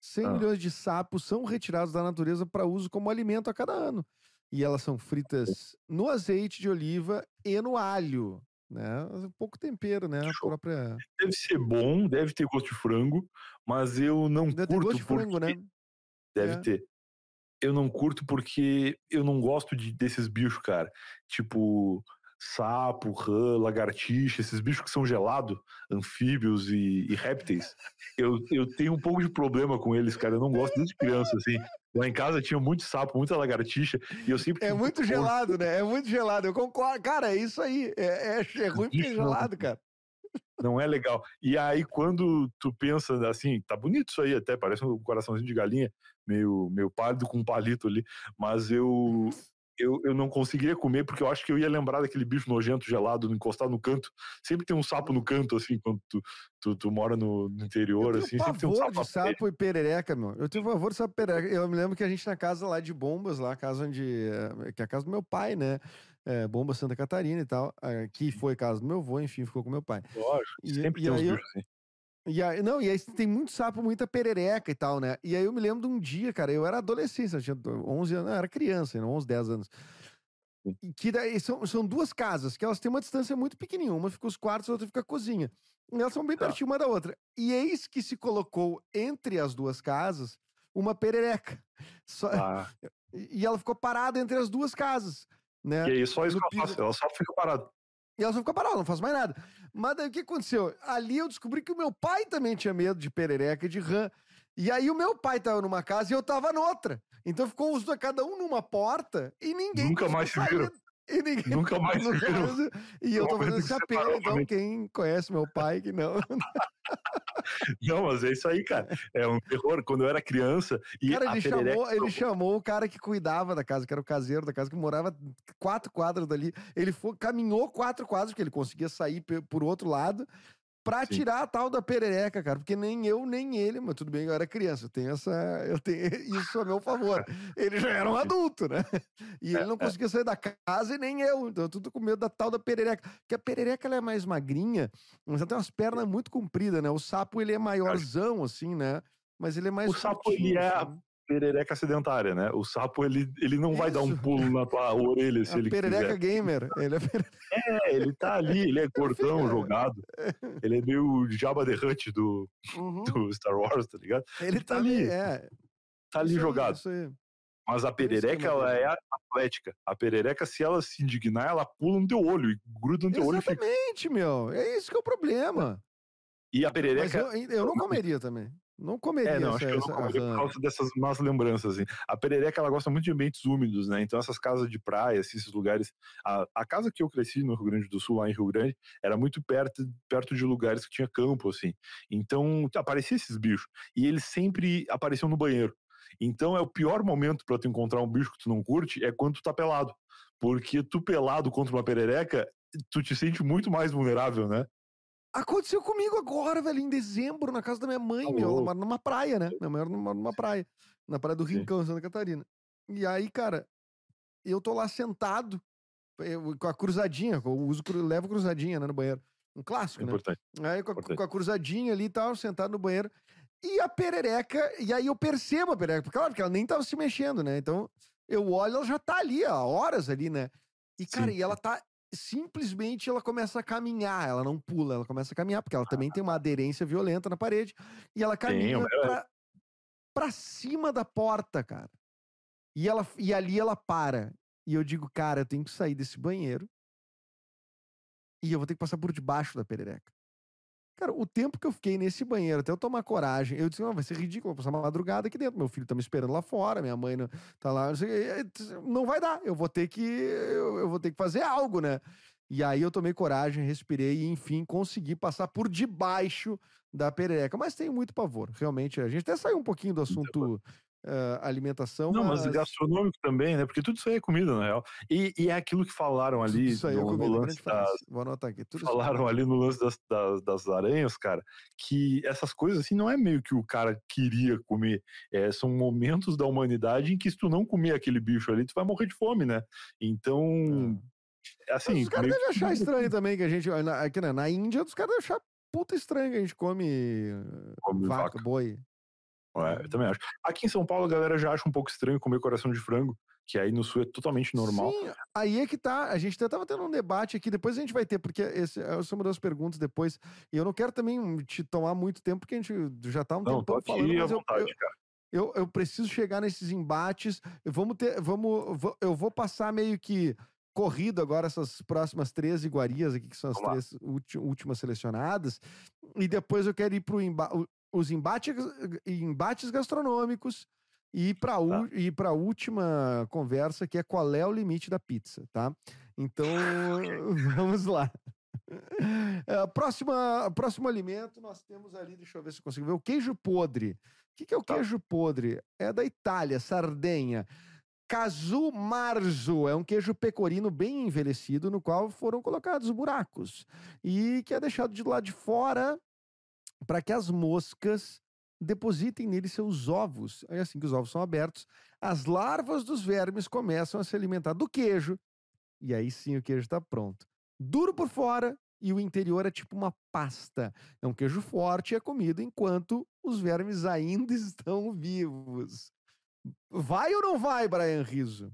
100 Ah. milhões de sapos são retirados da natureza para uso como alimento a cada ano. E elas são fritas no azeite de oliva e no alho, né? Um pouco tempero, né? A própria Deve ser bom, deve ter gosto de frango, mas eu não Deve ter curto gosto de frango, porque... né? Deve É. ter. Eu não curto porque eu não gosto de, desses bichos, cara. Tipo, sapo, rã, lagartixa, esses bichos que são gelados, anfíbios e, e répteis. Eu, eu tenho um pouco de problema com eles, cara. Eu não gosto desde criança, assim. Lá em casa tinha muito sapo, muita lagartixa, e eu sempre. É muito gelado, né? É muito gelado. Eu concordo. Cara, é isso aí. É, é, é ruim porque é gelado, cara. Não é legal. E aí, quando tu pensa assim, tá bonito isso aí até, parece um coraçãozinho de galinha, meio, meio pálido com um palito ali, mas eu, eu, eu não conseguiria comer porque eu acho que eu ia lembrar daquele bicho nojento, gelado, encostado no canto. Sempre tem um sapo no canto, assim, quando tu, tu, tu mora no, no interior, Eu assim, sempre tem um sapo. de sapo e perereca, meu. Eu tenho pavor de sapo e perereca. Eu me lembro que a gente na casa lá de Bombas, lá, casa onde. eh, que é a casa do meu pai, né? É, Bomba Santa Catarina e tal. eh, Que foi casa do meu avô, enfim, ficou com meu pai. Lógico, E- sempre e tem uns aí eu- bichos assim. E aí, não, e aí tem muito sapo, muita perereca e tal, né? E aí eu me lembro de um dia, cara, eu era adolescente, eu tinha 11 anos, não, era criança, ainda, 11, 10 anos. E que daí são, são duas casas, que elas têm uma distância muito pequenininha, uma fica os quartos, a outra fica a cozinha. E elas são bem Tá. pertinho uma da outra. E eis que se colocou entre as duas casas uma perereca. (laughs) Só- Ah, (laughs) E ela ficou parada entre as duas casas, né? e aí só isso no que ela piso. faz, ela só fica parada. E ela só ficou parada, não faz mais nada. Mas daí o que aconteceu? Ali eu descobri que o meu pai também tinha medo de perereca e de rã. E aí o meu pai tava numa casa e eu tava noutra. Então ficou os dois, cada um numa porta e ninguém. Nunca mais se viram. E ninguém. Nunca mais viram. mais- E eu No tô fazendo esse apelo, então também. quem conhece meu pai que não. (laughs) Não, mas é isso aí, cara. É um terror. Quando eu era criança, e Cara, ele perereca... chamou, ele chamou o cara que cuidava da casa, que era o caseiro da casa, que morava quatro quadras dali. Ele foi, caminhou quatro quadras, porque ele conseguia sair por outro lado, pra Sim. tirar a tal da perereca, cara. Porque nem eu, nem ele, mas tudo bem, eu era criança. Eu tenho essa. Eu tenho (laughs) isso a meu favor. Ele já era um adulto, né? E ele É, não é. conseguia sair da casa e nem eu. Então, eu tudo com medo da tal da perereca. Porque a perereca ela é mais magrinha, mas ela tem umas pernas muito compridas, né? O sapo, ele é maiorzão, assim, né? Mas ele é mais. O sapo, curtinho, ele é assim. Perereca sedentária, né? O sapo, ele, ele não vai dar um Isso. pulo na tua orelha se A ele perereca quiser. gamer. Ele é pere- É, ele tá ali, ele é (laughs) gordão, jogado. (laughs) Ele é meio Jabba the Hutt do, Uhum. do Star Wars, tá ligado? Ele tá tá ali. É, Tá ali isso jogado. isso aí. Mas a isso é perereca, ela é atlética. A perereca, se ela se indignar, ela pula no teu olho e gruda no teu olho e fica. Exatamente, meu. É isso que é o problema. E a perereca, eu, eu não comeria também. Não comeria É, não, essa, acho que eu não essa comeria por rã. causa dessas más lembranças, assim. A perereca, ela gosta muito de ambientes úmidos, né? Então essas casas de praia, assim, esses lugares... A, a casa que eu cresci no Rio Grande do Sul, lá em Rio Grande, era muito perto, perto de lugares que tinha campo, assim. Então aparecia esses bichos. E eles sempre apareciam no banheiro. Então é o pior momento pra tu encontrar um bicho que tu não curte, é quando tu tá pelado. Porque tu pelado contra uma perereca, tu te sente muito mais vulnerável, né? Aconteceu comigo agora, velho, em dezembro, na casa da minha mãe, Tá meu. Ela mora numa praia, né? Minha mãe mora numa, numa praia. Na praia do Sim. Rincão, Santa Catarina. E aí, cara, eu tô lá sentado, eu- com a cruzadinha, eu uso, levo cruzadinha, né, no banheiro. Um É clássico, né? importante. Aí com a, Importante. com a cruzadinha ali e tal, sentado no banheiro. E a perereca, e aí eu percebo a perereca, porque claro que ela nem tava se mexendo, né? Então eu olho, ela já tá ali, há horas ali, né? E, cara, Sim. e ela tá. Simplesmente ela começa a caminhar, ela não pula, ela começa a caminhar, porque ela também tem uma aderência violenta na parede. E ela caminha mas ela- pra, pra cima da porta, cara. E, ela, e ali ela para. E eu digo, cara, eu tenho que sair desse banheiro. E eu vou ter que passar por debaixo da perereca. Cara, o tempo que eu fiquei nesse banheiro, até eu tomar coragem, eu disse, não, vai ser ridículo, vou passar uma madrugada aqui dentro. Meu filho tá me esperando lá fora, minha mãe não, tá lá. Não, sei, não vai dar, eu vou ter que. Eu, eu vou ter que fazer algo, né? E aí eu tomei coragem, respirei e, enfim, consegui passar por debaixo da perereca. Mas tenho muito pavor, realmente. A gente até saiu um pouquinho do assunto eh, alimentação. Não, mas mas gastronômico também, né? Porque tudo isso aí é comida, na real. E, e é aquilo que falaram tudo ali isso aí é no, no comida, lance das, Vou anotar aqui. Tudo isso é falaram ali no lance das, das, das aranhas, cara, que essas coisas assim não é meio que o cara queria comer. É, são momentos da humanidade em que se tu não comer aquele bicho ali, tu vai morrer de fome, né? Então, Mas assim. os caras devem achar estranho também que a gente. na- Aqui, né, na Índia, os caras devem achar puta estranho que a gente come, Come vaca, vaca. boi. É, eu também acho. Aqui em São Paulo a galera já acha um pouco estranho comer coração de frango, que aí no sul é totalmente normal. Sim, aí é que tá. A gente até tava tendo um debate aqui, depois a gente vai ter, porque esse, essa é uma das perguntas depois. E eu não quero também te tomar muito tempo, porque a gente já tá um Não, tempão pode falando, mas eu, vontade, eu, cara. eu, eu preciso chegar nesses embates. Vamos ter. Vamos, eu vou passar meio que corrido agora essas próximas três iguarias aqui, que são as Vamos lá. três últimas selecionadas. E depois eu quero ir para os embates, embates gastronômicos e para Tá. e para a última conversa, que é qual é o limite da pizza, tá? Então, (laughs) (laughs) vamos lá. É, próxima, próximo alimento, nós temos ali, deixa eu ver se eu consigo ver, o queijo podre. O que, que é o Tá. queijo podre? É da Itália, Sardenha. Casu marzo é um queijo pecorino bem envelhecido, no qual foram colocados buracos e que é deixado de lado de fora para que as moscas depositem nele seus ovos. É assim que os ovos são abertos, as larvas dos vermes começam a se alimentar do queijo e aí sim o queijo está pronto. Duro por fora e o interior é tipo uma pasta. É um queijo forte e é comido enquanto os vermes ainda (laughs) estão vivos. Vai ou não vai, Brian Riso?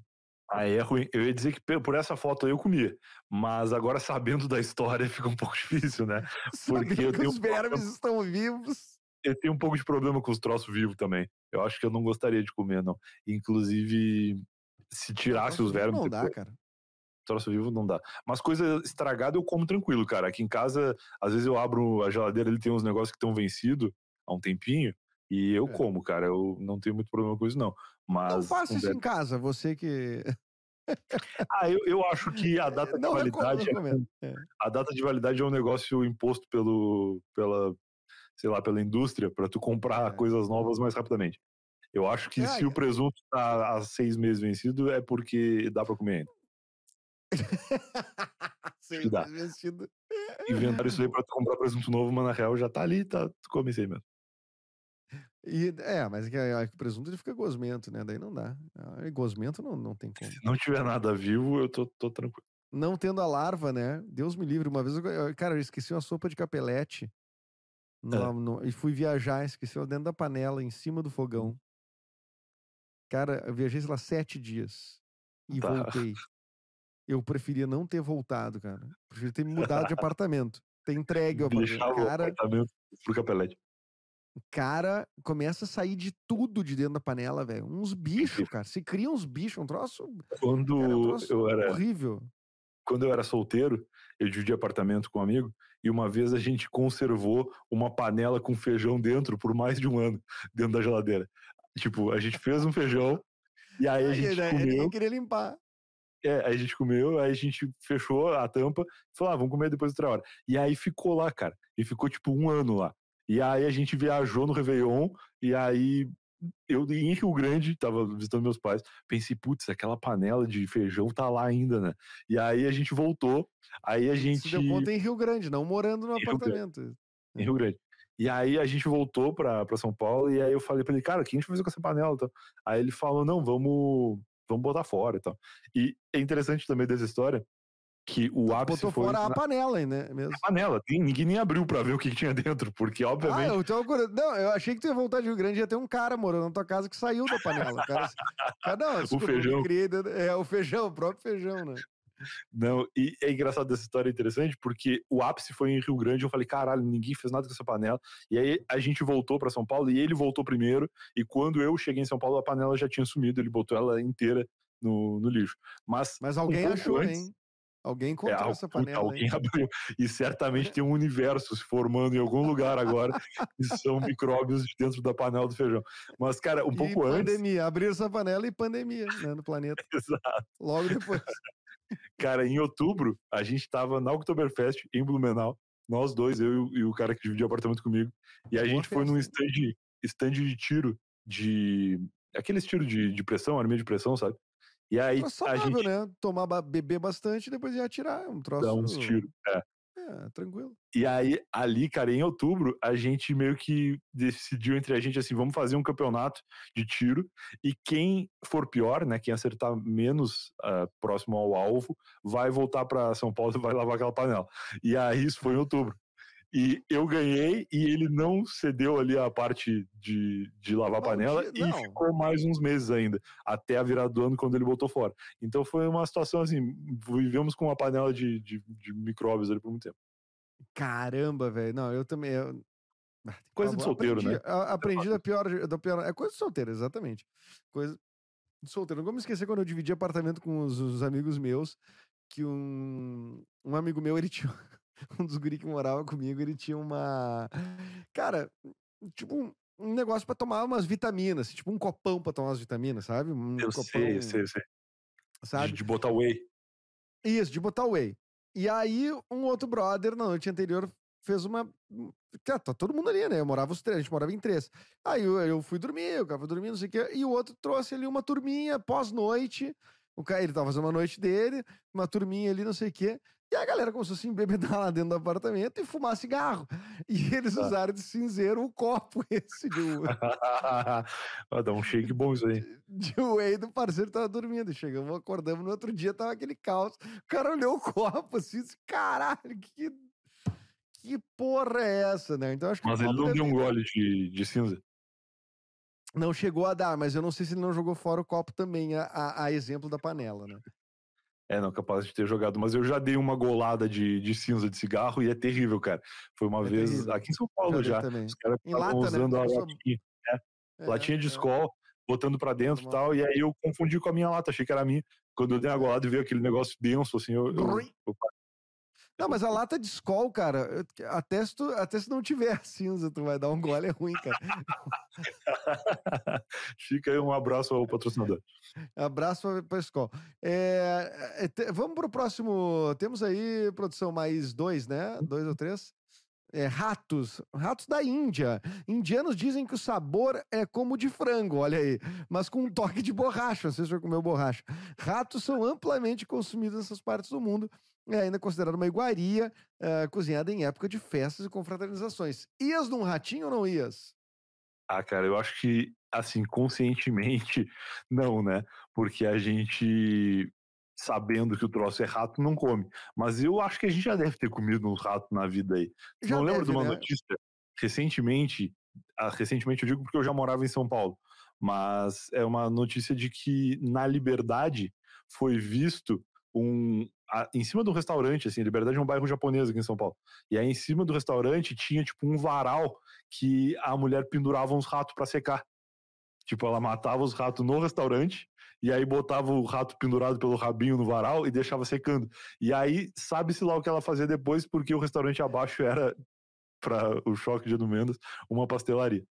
Aí é ruim. Eu ia dizer que por essa foto aí eu comia. Mas agora, sabendo da história, fica um (laughs) pouco difícil, né? Porque eu tenho os um problema- vermes estão vivos. Eu tenho um pouco de problema com os troços vivos também. Eu acho que eu não gostaria de comer, não. Inclusive, se tirasse os vermes. Não dá, depois- cara. troço vivo não dá. Mas coisa estragada eu como tranquilo, cara. Aqui em casa, às vezes eu abro a geladeira, ele tem uns negócios que estão vencidos há um tempinho. E eu É. como, cara. Eu não tenho muito problema com isso, não. Mas. Não faça isso em casa, você que. Ah, eu, eu acho que a data de Não validade. é- recomendo. É. a data de validade é um negócio imposto pelo, pela, sei lá, pela indústria para tu comprar É. coisas novas mais rapidamente. Eu acho que É, se o é. presunto tá há seis meses vencido é porque dá para comer ainda. (laughs) Sim, dá. vestido. Inventaram isso aí para tu comprar presunto novo, mas na real já tá ali, tá, tu come isso aí mesmo. E, é, mas é que, é o presunto ele fica gosmento, né? Daí não dá. Ah, e gosmento não, não tem como. Se não tiver nada vivo, eu tô, tô tranquilo. Não tendo a larva, né? Deus me livre. Uma vez, eu, cara, eu esqueci uma sopa de capelete. no- É. no- e fui viajar, esqueci ela dentro da panela, em cima do fogão. Cara, eu viajei, sei lá, sete dias. E Tá. voltei. Eu preferia não ter voltado, cara. Preferia ter mudado de (laughs) apartamento. Ter entregue o apartamento. Deixava o Cara, apartamento pro capelete. Cara, começa a sair de tudo de dentro da panela, velho. Uns bichos, cara. Se cria uns bichos, um troço, Quando cara, é um troço eu era horrível. quando eu era solteiro, eu dividi apartamento com um amigo, E uma vez a gente conservou uma panela com feijão dentro por mais de um ano, dentro da geladeira. Tipo, a gente fez um feijão e aí a gente comeu. ele queria limpar. É, aí a gente comeu, aí a gente fechou a tampa e falou, ah, vamos comer depois outra hora. E aí ficou lá, cara. E ficou tipo um ano lá. E aí a gente viajou no Réveillon, e aí eu em Rio Grande, tava visitando meus pais, pensei, putz, aquela panela de feijão tá lá ainda, né? E aí a gente voltou, aí a gente. Se deu conta em Rio Grande, não morando no Em Rio apartamento. em Rio Grande. E aí a gente voltou pra, pra São Paulo e aí eu falei pra ele, cara, o que a gente vai fazer com essa panela? e tal? Aí ele falou, não, vamos, vamos botar fora e tal. E é interessante também dessa história que o ápice Botou foi fora a panela, hein, né? Mesmo. panela. Tem- Ninguém nem abriu pra ver o que, que tinha dentro, porque Ah, obviamente... eu tô. Não, eu achei que tu ia voltar de Rio Grande e ia ter um cara morando na tua casa que saiu da panela. O cara, não, (laughs) desculpa, me feijão. criei é o feijão, o próprio feijão, né? Não, e é engraçado dessa história é interessante, porque o ápice foi em Rio Grande, eu falei, caralho, ninguém fez nada com essa panela. E aí a gente voltou pra São Paulo e ele voltou primeiro, e quando eu cheguei em São Paulo, a panela já tinha sumido, ele botou ela inteira no, no lixo. Mas Mas alguém pouco achou, antes- hein? Alguém É, encontrou al- essa panela. alguém hein? abriu. E certamente (laughs) tem um universo se formando em algum lugar agora, que são micróbios de dentro da panela do feijão. Mas, cara, um E pouco antes. pandemia, abriram essa panela e pandemia né, no planeta. (laughs) Exato. Logo depois. (laughs) Cara, em outubro, a gente tava na Oktoberfest em Blumenau. Nós dois, eu e o- e o cara que dividia apartamento comigo. E a Boa gente foi num stand, stand de tiro de. Aqueles tiros de, de pressão, arminha de pressão, sabe? E aí a saudável, gente né? Tomar, beber bastante e depois ia atirar. É um troço. dá uns tiros. É. É, tranquilo. E aí, ali, cara, em outubro, a gente meio que decidiu entre a gente assim: vamos fazer um campeonato de tiro. E quem for pior, né? Quem acertar menos ah, próximo ao alvo, vai voltar para São Paulo (laughs) e vai lavar aquela panela. E aí, isso foi em outubro. E eu ganhei e ele não cedeu ali a parte de, de lavar Não, panela e ficou mais uns meses ainda, até a virada do ano, quando ele botou fora. Então foi uma situação assim: vivemos com uma panela de, de, de micróbios ali por muito tempo. Caramba, velho. Não, eu também. eu- Ah, Coisa de solteiro, aprendi, né? a- Aprendi da pior, da pior. É coisa de solteiro, exatamente. Coisa de solteiro. Não vou me esquecer quando eu dividi apartamento com os, os amigos meus, que um, um amigo meu, ele tinha. (laughs) Um dos guri que morava comigo, ele tinha uma. Cara, tipo um, um negócio pra tomar umas vitaminas, tipo um copão pra tomar umas vitaminas, sabe? Um Eu copão, sei, eu sei, eu sei. sabe? De, de botar whey. Isso, de botar whey. E aí, um outro brother, na noite anterior, fez uma. Tá, tá todo mundo ali, né? Eu morava os três, a gente morava em três. Aí eu, eu fui dormir, o cara foi dormir, não sei o quê. E o outro trouxe ali uma turminha pós-noite. O cara, ele tava fazendo uma noite dele, uma turminha ali, não sei o quê. E a galera começou a se embebedar lá dentro do apartamento e fumar cigarro. E eles Tá. usaram de cinzeiro o copo (laughs) esse de, (laughs) Ah, Dá um shake bom isso aí. de whey do parceiro tava dormindo. Chegamos, acordamos no outro dia, tava aquele caos. O cara olhou o copo assim, disse, caralho, que, que porra é essa, né? Então acho que Mas ele não deu um gole de, de cinza. Não chegou a dar, mas eu não sei se ele não jogou fora o copo também, a, a- a exemplo da panela, né? É, não, capaz de ter jogado. Mas eu já dei uma golada de, de cinza de cigarro e é terrível, cara. Foi uma É vez terrível. aqui em São Paulo já. também. Os caras estavam né? usando a A latinha, É, latinha de é. escola, botando pra dentro e tal. E aí eu confundi com a minha lata, achei que era minha. Quando eu dei a golada e veio aquele negócio denso, assim, eu. eu, eu Não, mas a lata de Skol, cara, até se, tu, até se não tiver cinza, tu vai dar um gole, é ruim, cara. (laughs) Fica aí um abraço ao patrocinador. Abraço pra Skol. É, é, vamos pro próximo. Temos aí, produção, mais dois, né? Dois ou três? É, ratos. Ratos da Índia. Indianos dizem que o sabor é como o de frango, olha aí. Mas com um toque de borracha. Se já comeu borracha. Ratos são amplamente consumidos nessas partes do mundo. É ainda considerado uma iguaria eh, cozinhada em época de festas e confraternizações. Ias num ratinho ou não ias? Ah, cara, eu acho que, assim, conscientemente, (laughs) não, né? Porque a gente, sabendo que o troço é rato, não come. Mas eu acho que a gente já deve ter comido um rato na vida aí. Já não lembro deve, de uma né? notícia recentemente, ah, recentemente eu digo porque eu já morava em São Paulo, mas é uma notícia de que na Liberdade foi visto um a- em cima do restaurante, assim, Liberdade é um bairro japonês aqui em São Paulo. E aí em cima do restaurante tinha tipo um varal que a mulher pendurava uns ratos para secar. Tipo, ela matava os ratos no restaurante e aí botava o rato pendurado pelo rabinho no varal e deixava secando. E aí, sabe-se lá o que ela fazia depois, porque o restaurante abaixo era, para o choque de Edu Mendes, uma pastelaria.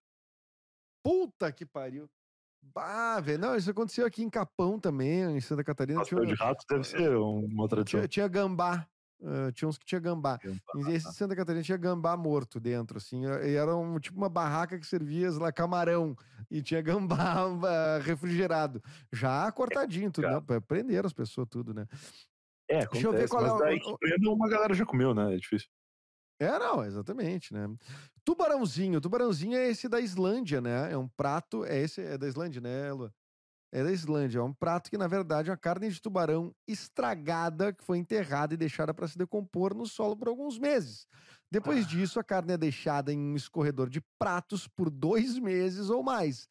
Puta que pariu. Bah, velho. Não, isso aconteceu aqui em Capão também, em Santa Catarina. Pastel tinha, de rato deve ser uma tradição. tinha, tinha gambá. Uh, tinha uns que tinha gambá. E esse de Santa Catarina tinha gambá morto dentro, assim. E era um, tipo uma barraca que servia lá camarão. E tinha gambá uh, (laughs) refrigerado. Já cortadinho tudo, né? Pra prender as pessoas tudo, né? É, acontece, Deixa eu ver qual mas é daí o... que prenda uma galera já comeu, né? É difícil. É, não, exatamente, né? Tubarãozinho. Tubarãozinho é esse da Islândia, né? É um prato. É esse, é da Islândia, né, Lu? É da Islândia. É um prato que, na verdade, é uma carne de tubarão estragada, que foi enterrada e deixada para se decompor no solo por alguns meses. Depois ah. disso, a carne é deixada em um escorredor de pratos por dois meses ou mais,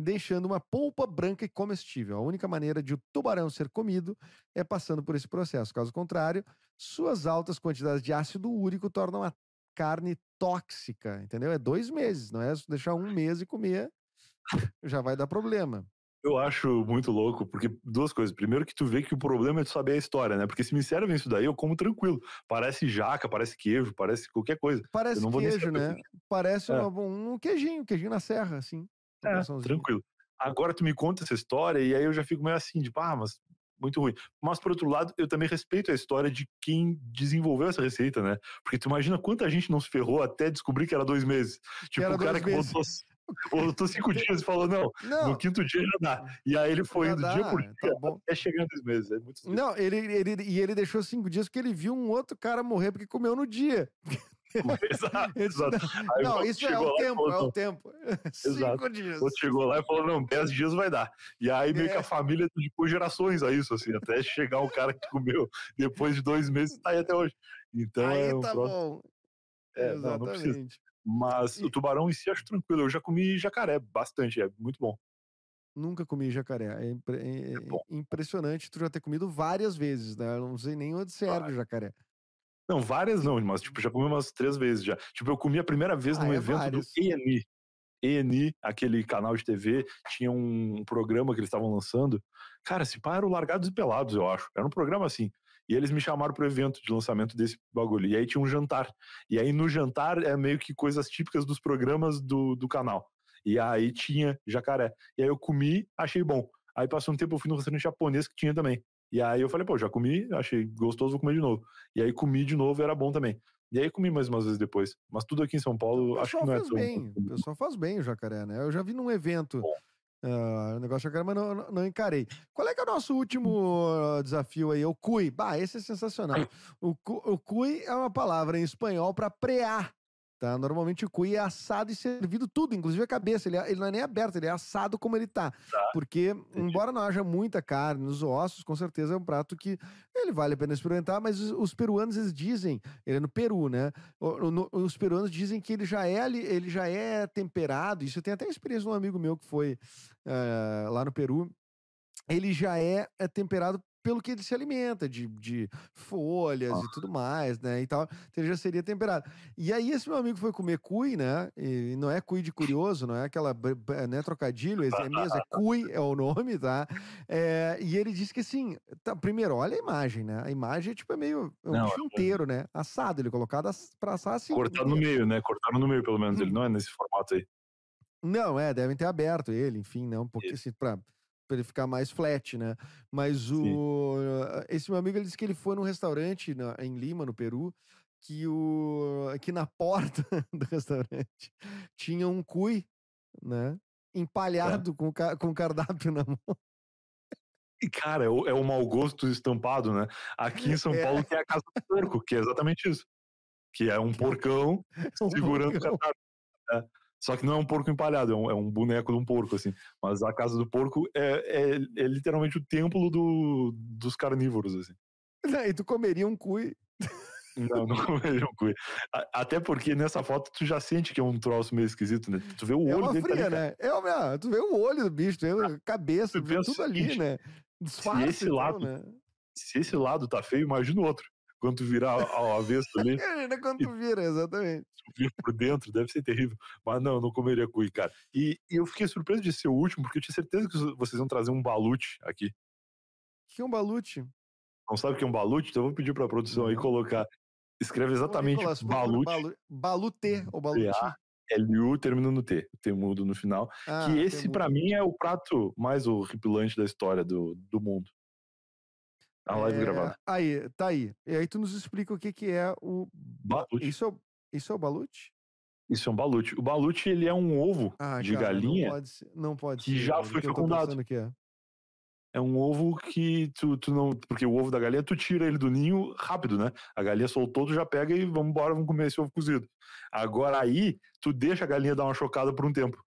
deixando uma polpa branca e comestível. A única maneira de o tubarão ser comido é passando por esse processo. Caso contrário, suas altas quantidades de ácido úrico tornam a carne tóxica, entendeu? É dois meses, não é deixar um mês e comer, já vai dar problema. Eu acho muito louco, porque duas coisas. Primeiro que tu vê que o problema é tu saber a história, né? Porque se me servem isso daí, eu como tranquilo. Parece jaca, parece queijo, parece qualquer coisa. Parece queijo, né? Parece é. um, um queijinho, queijinho na serra, assim. É, tranquilo. Agora tu me conta essa história e aí eu já fico meio assim, de ah, mas muito ruim. Mas, por outro lado, eu também respeito a história de quem desenvolveu essa receita, né? Porque tu imagina quanta gente não se ferrou até descobrir que era dois meses. Tipo, o cara que botou, botou cinco (laughs) dias e falou, não, não, no quinto dia já dá. E aí ele foi indo dia por dia tá até chegando dois meses. É muito não, ele, ele, e ele deixou cinco dias porque ele viu um outro cara morrer porque comeu no dia. (laughs) Exato, (laughs) exato. não, isso é o tempo, falou, é o tempo. (laughs) Exato. Cinco dias. O chegou lá e falou, não, dez dias vai dar. E aí meio é. que a família dedicou gerações a isso, assim, até chegar o cara que comeu depois de dois meses tá aí até hoje. Então aí é um tá próximo... bom. É, Exatamente. Não, não precisa. Mas e... o tubarão em si acho tranquilo. Eu já comi jacaré bastante, é muito bom. Nunca comi jacaré. É, impre... é, é, é impressionante tu já ter comido várias vezes, né? Eu não sei nem onde serve ah, jacaré. Não, várias não, mas tipo, já comi umas três vezes já. Tipo, eu comi a primeira vez ah, num é evento vários. do ENI. ENI, aquele canal de TV, tinha um programa que eles estavam lançando. Cara, se pá, era o Largados e Pelados, eu acho. Era um programa assim. E eles me chamaram pro evento de lançamento desse bagulho. E aí tinha um jantar. E aí no jantar é meio que coisas típicas dos programas do, do canal. E aí tinha jacaré. E aí eu comi, achei bom. Aí passou um tempo, eu fui no restaurante japonês que tinha também. E aí eu falei, pô, já comi, achei gostoso, vou comer de novo. E aí comi de novo, era bom também. E aí comi mais umas vezes depois. Mas tudo aqui em São Paulo, acho que não é tão... bem. O pessoal faz bem o jacaré, né? Eu já vi num evento uh, o negócio de jacaré, mas não, não, não, encarei. Qual é que é o nosso último uh, desafio aí? O cui. Bah, esse é sensacional. O, o cui é uma palavra em espanhol para prear. Tá? Normalmente o cuy é assado e servido tudo, inclusive a cabeça. Ele, é, ele não é nem aberto, ele é assado como ele tá. tá. Porque, embora não haja muita carne nos ossos, com certeza é um prato que ele vale a pena experimentar, mas os, os peruanos eles dizem, ele é no Peru, né? O, no, os peruanos dizem que ele já é ele já é temperado. Isso eu tenho até experiência de um amigo meu que foi uh, lá no Peru. Ele já é, é temperado pelo que ele se alimenta, de, de folhas oh. e tudo mais, né? E tal. Então ele já seria temperado. E aí, esse meu amigo foi comer cui, né? E não é cui de curioso, não é aquela né, trocadilho, é mesmo, é cui é o nome, tá? É, e ele disse que assim, tá, primeiro, olha a imagem, né? A imagem é tipo é meio é um não, bicho é inteiro, né? Assado, ele colocado pra assar assim. Cortado no meio, né? Cortado no meio, pelo menos. Hum. Ele não é nesse formato aí. Não, é, devem ter aberto ele, enfim, né? Um pouquinho assim, pra para ele ficar mais flat, né? Mas o Sim. esse meu amigo ele disse que ele foi num restaurante na, em Lima, no Peru, que o que na porta (laughs) do restaurante tinha um cui, né? Empalhado é. com com cardápio (laughs) na mão. E, cara, é o, é o mau gosto estampado, né? Aqui em São é. Paulo tem a casa do porco, que é exatamente isso. Que é um porcão (laughs) um segurando o cardápio. É. Só que não é um porco empalhado, é um, é um, boneco de um porco, assim. Mas a casa do porco é, é, é literalmente o templo do, dos carnívoros, assim. E tu comeria um cui. Não, não (laughs) comeria um cui. Até porque nessa foto tu já sente que é um troço meio esquisito, né? Tu vê o é olho dele. Tá fria, tá né? É uma, tu vê o olho do bicho, tu vê a ah, cabeça, tu vê tudo ali, né? Disfarce, se esse, lado, né? se esse lado tá feio, imagina o outro. Quando virar ao avesso ali. (laughs) Imagina quando tu vira, exatamente. Tu vira por dentro, deve ser terrível. Mas não, não comeria cuy, cara. E, e, eu fiquei surpreso de ser o último, porque eu tinha certeza que vocês iam trazer um balute aqui. O que é um balute? Não sabe o que é um balute? Então eu vou pedir pra produção aí colocar. Escreve exatamente Nicolas, balute. Balu, balute ou balute? LU termina no T, T mudo no final. Ah, que esse, para mim, é o prato mais horripilante da história do, do mundo. A live É, gravada. Aí, tá aí. E aí tu nos explica o que que é o... Balute. Isso é o, isso é o balute? Isso é um balute. O balute, ele é um ovo Ah, de cara, galinha. Não pode ser. Não pode que ser, já foi fecundado. que é. É um ovo que tu, tu não. Porque o ovo da galinha, tu tira ele do ninho rápido, né? A galinha soltou, tu já pega e vamos embora, vamos comer esse ovo cozido. Agora aí, tu deixa a galinha dar uma chocada por um tempo.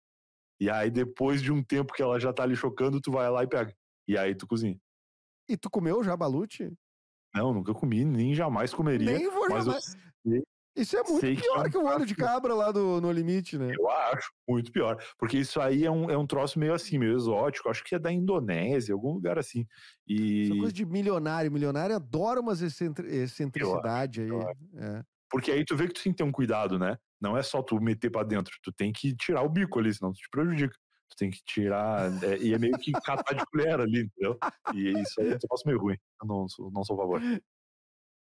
E aí, depois de um tempo que ela já tá ali chocando, tu vai lá e pega. E aí tu cozinha. E tu comeu já balute? Não, nunca comi, nem jamais comeria. Nem vou eu jamais. Isso é muito sei que é pior um que o olho de cabra lá do, no limite, né? Eu acho muito pior. Porque isso aí é um, é um troço meio assim, meio exótico. Acho que é da Indonésia, algum lugar assim. E. É coisa de milionário. Milionário adora umas excentri- excentricidade aí. eu É. Porque aí tu vê que tu tem que ter um cuidado, né? Não é só tu meter pra dentro. Tu tem que tirar o bico ali, senão tu te prejudica. Tu tem que tirar. é, e é meio que catar de colher ali, entendeu? E isso aí é um troço meio ruim. Eu não sou, não sou a favor.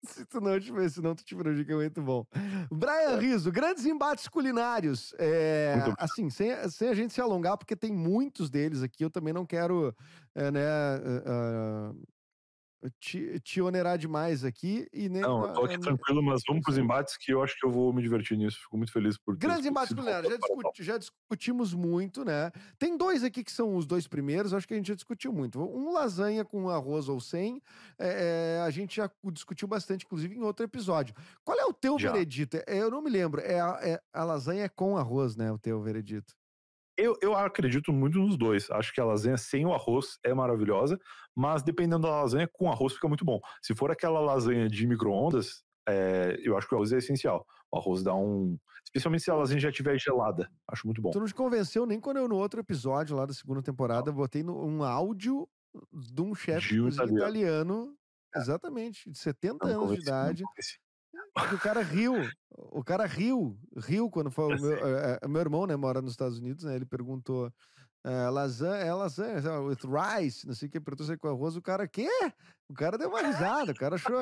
Se tu não tiver, senão tu te prejudica, é muito bom. Brian Riso, grandes embates culinários. É, assim, sem, sem a gente se alongar, porque tem muitos deles aqui, eu também não quero é, né, ah, ah, te, te onerar demais aqui. E nem, Não, eu tô aqui tranquilo, mas vamos pros embates que eu acho que eu vou me divertir nisso. Fico muito feliz por Grandes embates culinários, já, para discuti- já discutimos muito, né? Tem dois aqui que são os dois primeiros, acho que a gente já discutiu muito. Um lasanha com arroz ou sem, é, é, a gente já discutiu bastante, inclusive em outro episódio. Qual é o teu Já. veredito? É, eu não me lembro, é a, é a lasanha é com arroz, né? O teu veredito. Eu, eu acredito muito nos dois. Acho que a lasanha sem o arroz é maravilhosa, mas dependendo da lasanha, com arroz fica muito bom. Se for aquela lasanha de micro-ondas, é, eu acho que o arroz é essencial. O arroz dá um. Especialmente se a lasanha já estiver gelada. Acho muito bom. Tu não te convenceu nem quando eu, no outro episódio lá da segunda temporada, botei no- um áudio de um chefe italiano. italiano, exatamente, de 70 Não anos de idade. O cara riu. O cara riu. Riu quando foi. O meu, é, é, meu irmão, né, mora nos Estados Unidos, né? Ele perguntou. É, lasanha, é lasanha, with rice, não sei o que, perguntou se é com arroz. O cara, quê? O cara deu uma risada, o cara achou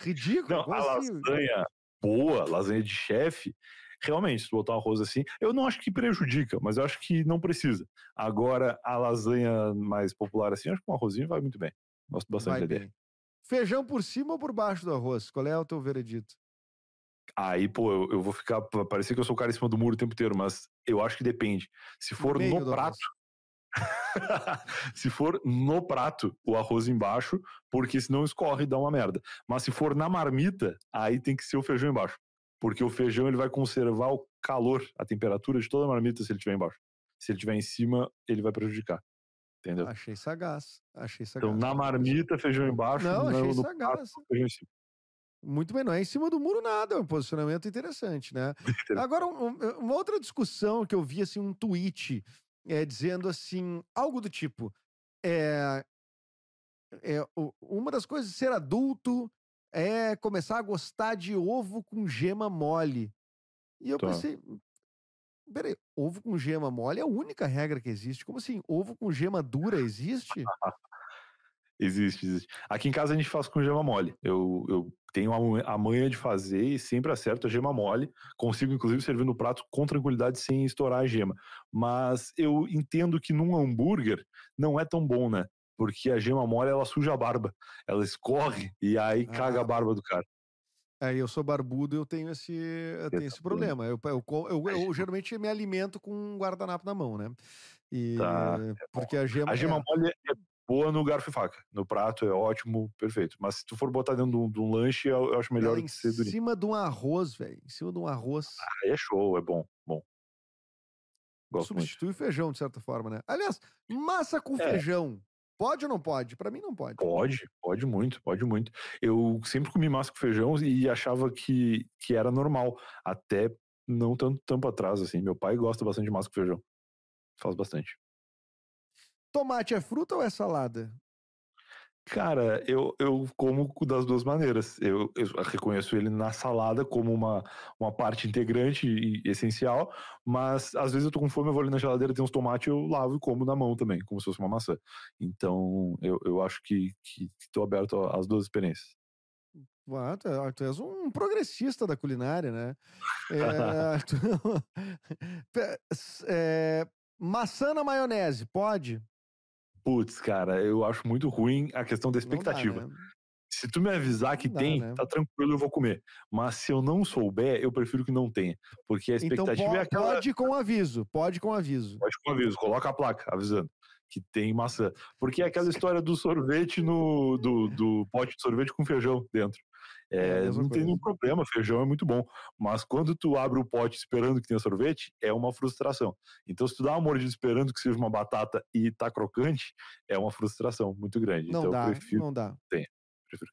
ridículo. Não, a assim? lasanha boa, lasanha de chefe, realmente, se botar um arroz assim, eu não acho que prejudica, mas eu acho que não precisa. Agora, a lasanha mais popular assim, acho que um arrozinho vai muito bem. Gosto bastante da ideia. Feijão por cima ou por baixo do arroz? Qual é o teu veredito? Aí, pô, eu, eu vou ficar. Parecer que eu sou o cara em cima do muro o tempo inteiro, mas eu acho que depende. Se for no do prato. (laughs) se for no prato, o arroz embaixo, porque senão escorre e dá uma merda. Mas se for na marmita, aí tem que ser o feijão embaixo. Porque o feijão ele vai conservar o calor, a temperatura de toda a marmita se ele estiver embaixo. Se ele estiver em cima, ele vai prejudicar. Entendeu? Achei sagaz. Achei sagaz. Então, na marmita, feijão embaixo, Não, no, achei no prato, sagaz. feijão em cima. Muito bem, não é em cima do muro nada, é um posicionamento interessante, né? (laughs) Agora, um- um- uma outra discussão que eu vi, assim, um tweet é, dizendo assim, algo do tipo, é, é, uma das coisas de ser adulto é começar a gostar de ovo com gema mole. E eu Tá. pensei, peraí, ovo com gema mole é a única regra que existe. Como assim, ovo com gema dura existe? (laughs) Existe, existe. Aqui em casa a gente faz com gema mole. Eu, eu tenho a ma- a manha de fazer e sempre acerto a gema mole. Consigo, inclusive, servir no prato com tranquilidade sem estourar a gema. Mas eu entendo que num hambúrguer não é tão bom, né? Porque a gema mole ela suja a barba. Ela escorre e aí caga Ah. a barba do cara. Aí eu sou barbudo, eu tenho esse, eu tenho esse problema. Eu, eu, eu- eu geralmente me alimento com um guardanapo na mão, né? E, Tá, porque a gema. A gema é, mole é boa no garfo e faca. No prato é ótimo, perfeito. Mas se tu for botar dentro de um, de um lanche, eu, eu acho melhor em que ser durinho. cima de um arroz, velho. Em cima de um arroz. Aí é show, é bom, bom. Gosto muito. substitui o feijão, de certa forma, né? Aliás, massa com É. feijão. Pode ou não pode? Pra mim não pode. Pode, pode muito, pode muito. Eu sempre comi massa com feijão e achava que, que era normal, até não tanto tempo atrás, assim. Meu pai gosta bastante de massa com feijão. Faz bastante. Tomate é fruta ou é salada? Cara, eu, eu como das duas maneiras. Eu, eu reconheço ele na salada como uma, uma parte integrante e essencial, mas às vezes eu tô com fome, eu vou ali na geladeira, tem uns tomates, eu lavo e como na mão também, como se fosse uma maçã. Então, eu, eu acho que, que tô aberto às duas experiências. Ah, tu, é, tu és um progressista da culinária, né? É, (laughs) (laughs) tu, (laughs) é, maçã na maionese, pode? Putz, cara, eu acho muito ruim a questão da expectativa. Dá, né? Se tu me avisar que dá, tem, né? tá tranquilo, eu vou comer. Mas se eu não souber, eu prefiro que não tenha. Porque a então expectativa então, é aquela. Pode com aviso, pode com aviso. Pode com aviso, coloca a placa avisando que tem maçã. Porque é aquela história do sorvete no. do, do pote de sorvete com feijão dentro. É, é não tem nenhum problema, feijão é muito bom. Mas quando tu abre o pote esperando que tenha sorvete, é uma frustração. Então, se tu dá uma mordida esperando que seja uma batata e tá crocante, é uma frustração muito grande. Não então, dá, prefiro não dá.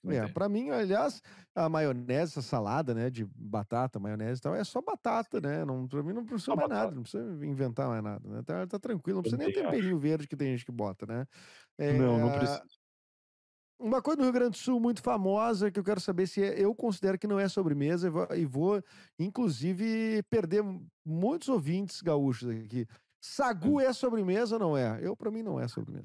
Não é, para mim, aliás, a maionese, a salada, né, de batata, maionese e tal, é só batata, né? Não, pra mim não precisa só mais batata. nada, não precisa inventar mais nada, né? Tá, tá tranquilo, não precisa nem temperinho verde que tem gente que bota, né? É, não, não precisa. Uma coisa no Rio Grande do Sul muito famosa que eu quero saber se é, eu considero que não é sobremesa e vou, inclusive, perder muitos ouvintes gaúchos aqui. Sagu hum. é sobremesa ou não é? Eu, para mim, não é sobremesa.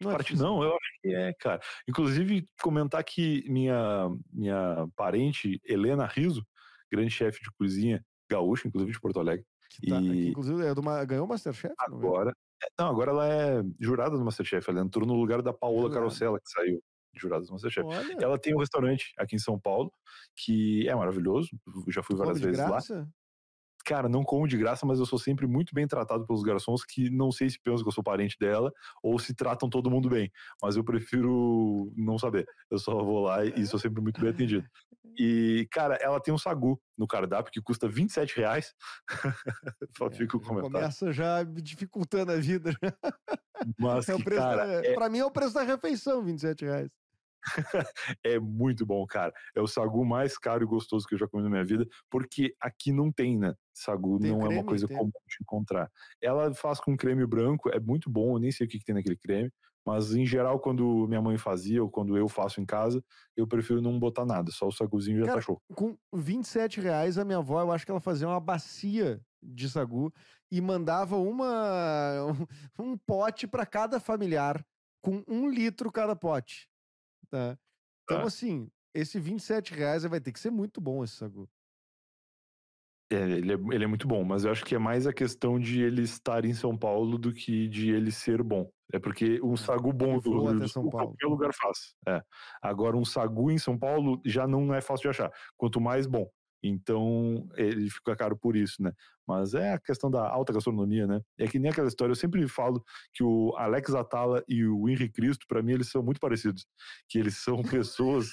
Não, é parte, não, eu acho que é, cara. Inclusive, comentar que minha, minha parente, Helena Riso, grande chefe de cozinha gaúcha, inclusive de Porto Alegre. Que tá, e... que, inclusive, é do, ganhou o Masterchef? Agora. Não, é, não, agora ela é jurada do Masterchef. Ela entrou no lugar da Paola Carosella, que saiu jurados do Masterchef. Olha. Ela tem um restaurante aqui em São Paulo que é maravilhoso. Já fui várias vezes graça? lá. Cara, não como de graça, mas eu sou sempre muito bem tratado pelos garçons que não sei se pensam que eu sou parente dela ou se tratam todo mundo bem. Mas eu prefiro não saber. Eu só vou lá e sou sempre muito bem atendido. E, cara, ela tem um sagu no cardápio que custa 27 reais. (laughs) Só é, fica o comentário. Começa já me dificultando a vida. Mas, é que, cara, da, é... pra mim é o preço da refeição, 27 reais. (laughs) é muito bom, cara. É o sagu mais caro e gostoso que eu já comi na minha vida, porque aqui não tem, né? Sagu tem não creme, é uma coisa tem. comum de encontrar. Ela faz com creme branco, é muito bom, eu nem sei o que, que tem naquele creme, mas em geral, quando minha mãe fazia ou quando eu faço em casa, eu prefiro não botar nada, só o saguzinho já tá show. Com 27 reais, a minha avó, eu acho que ela fazia uma bacia de sagu e mandava uma um, (laughs) um pote para cada familiar, com um litro cada pote. Tá? Então, ah. assim, esse 27 reais vai ter que ser muito bom esse sagu. É, ele é, ele é muito bom, mas eu acho que é mais a questão de ele estar em São Paulo do que de ele ser bom. É porque um é, sagu bom do Rio do Sul, qualquer lugar faz. É. Agora, um sagu em São Paulo já não é fácil de achar. Quanto mais bom. Então, ele fica caro por isso, né? Mas é a questão da alta gastronomia, né? É que nem aquela história, eu sempre falo que o Alex Atala e o Henry Cristo, para mim, eles são muito parecidos. Que eles são (laughs) pessoas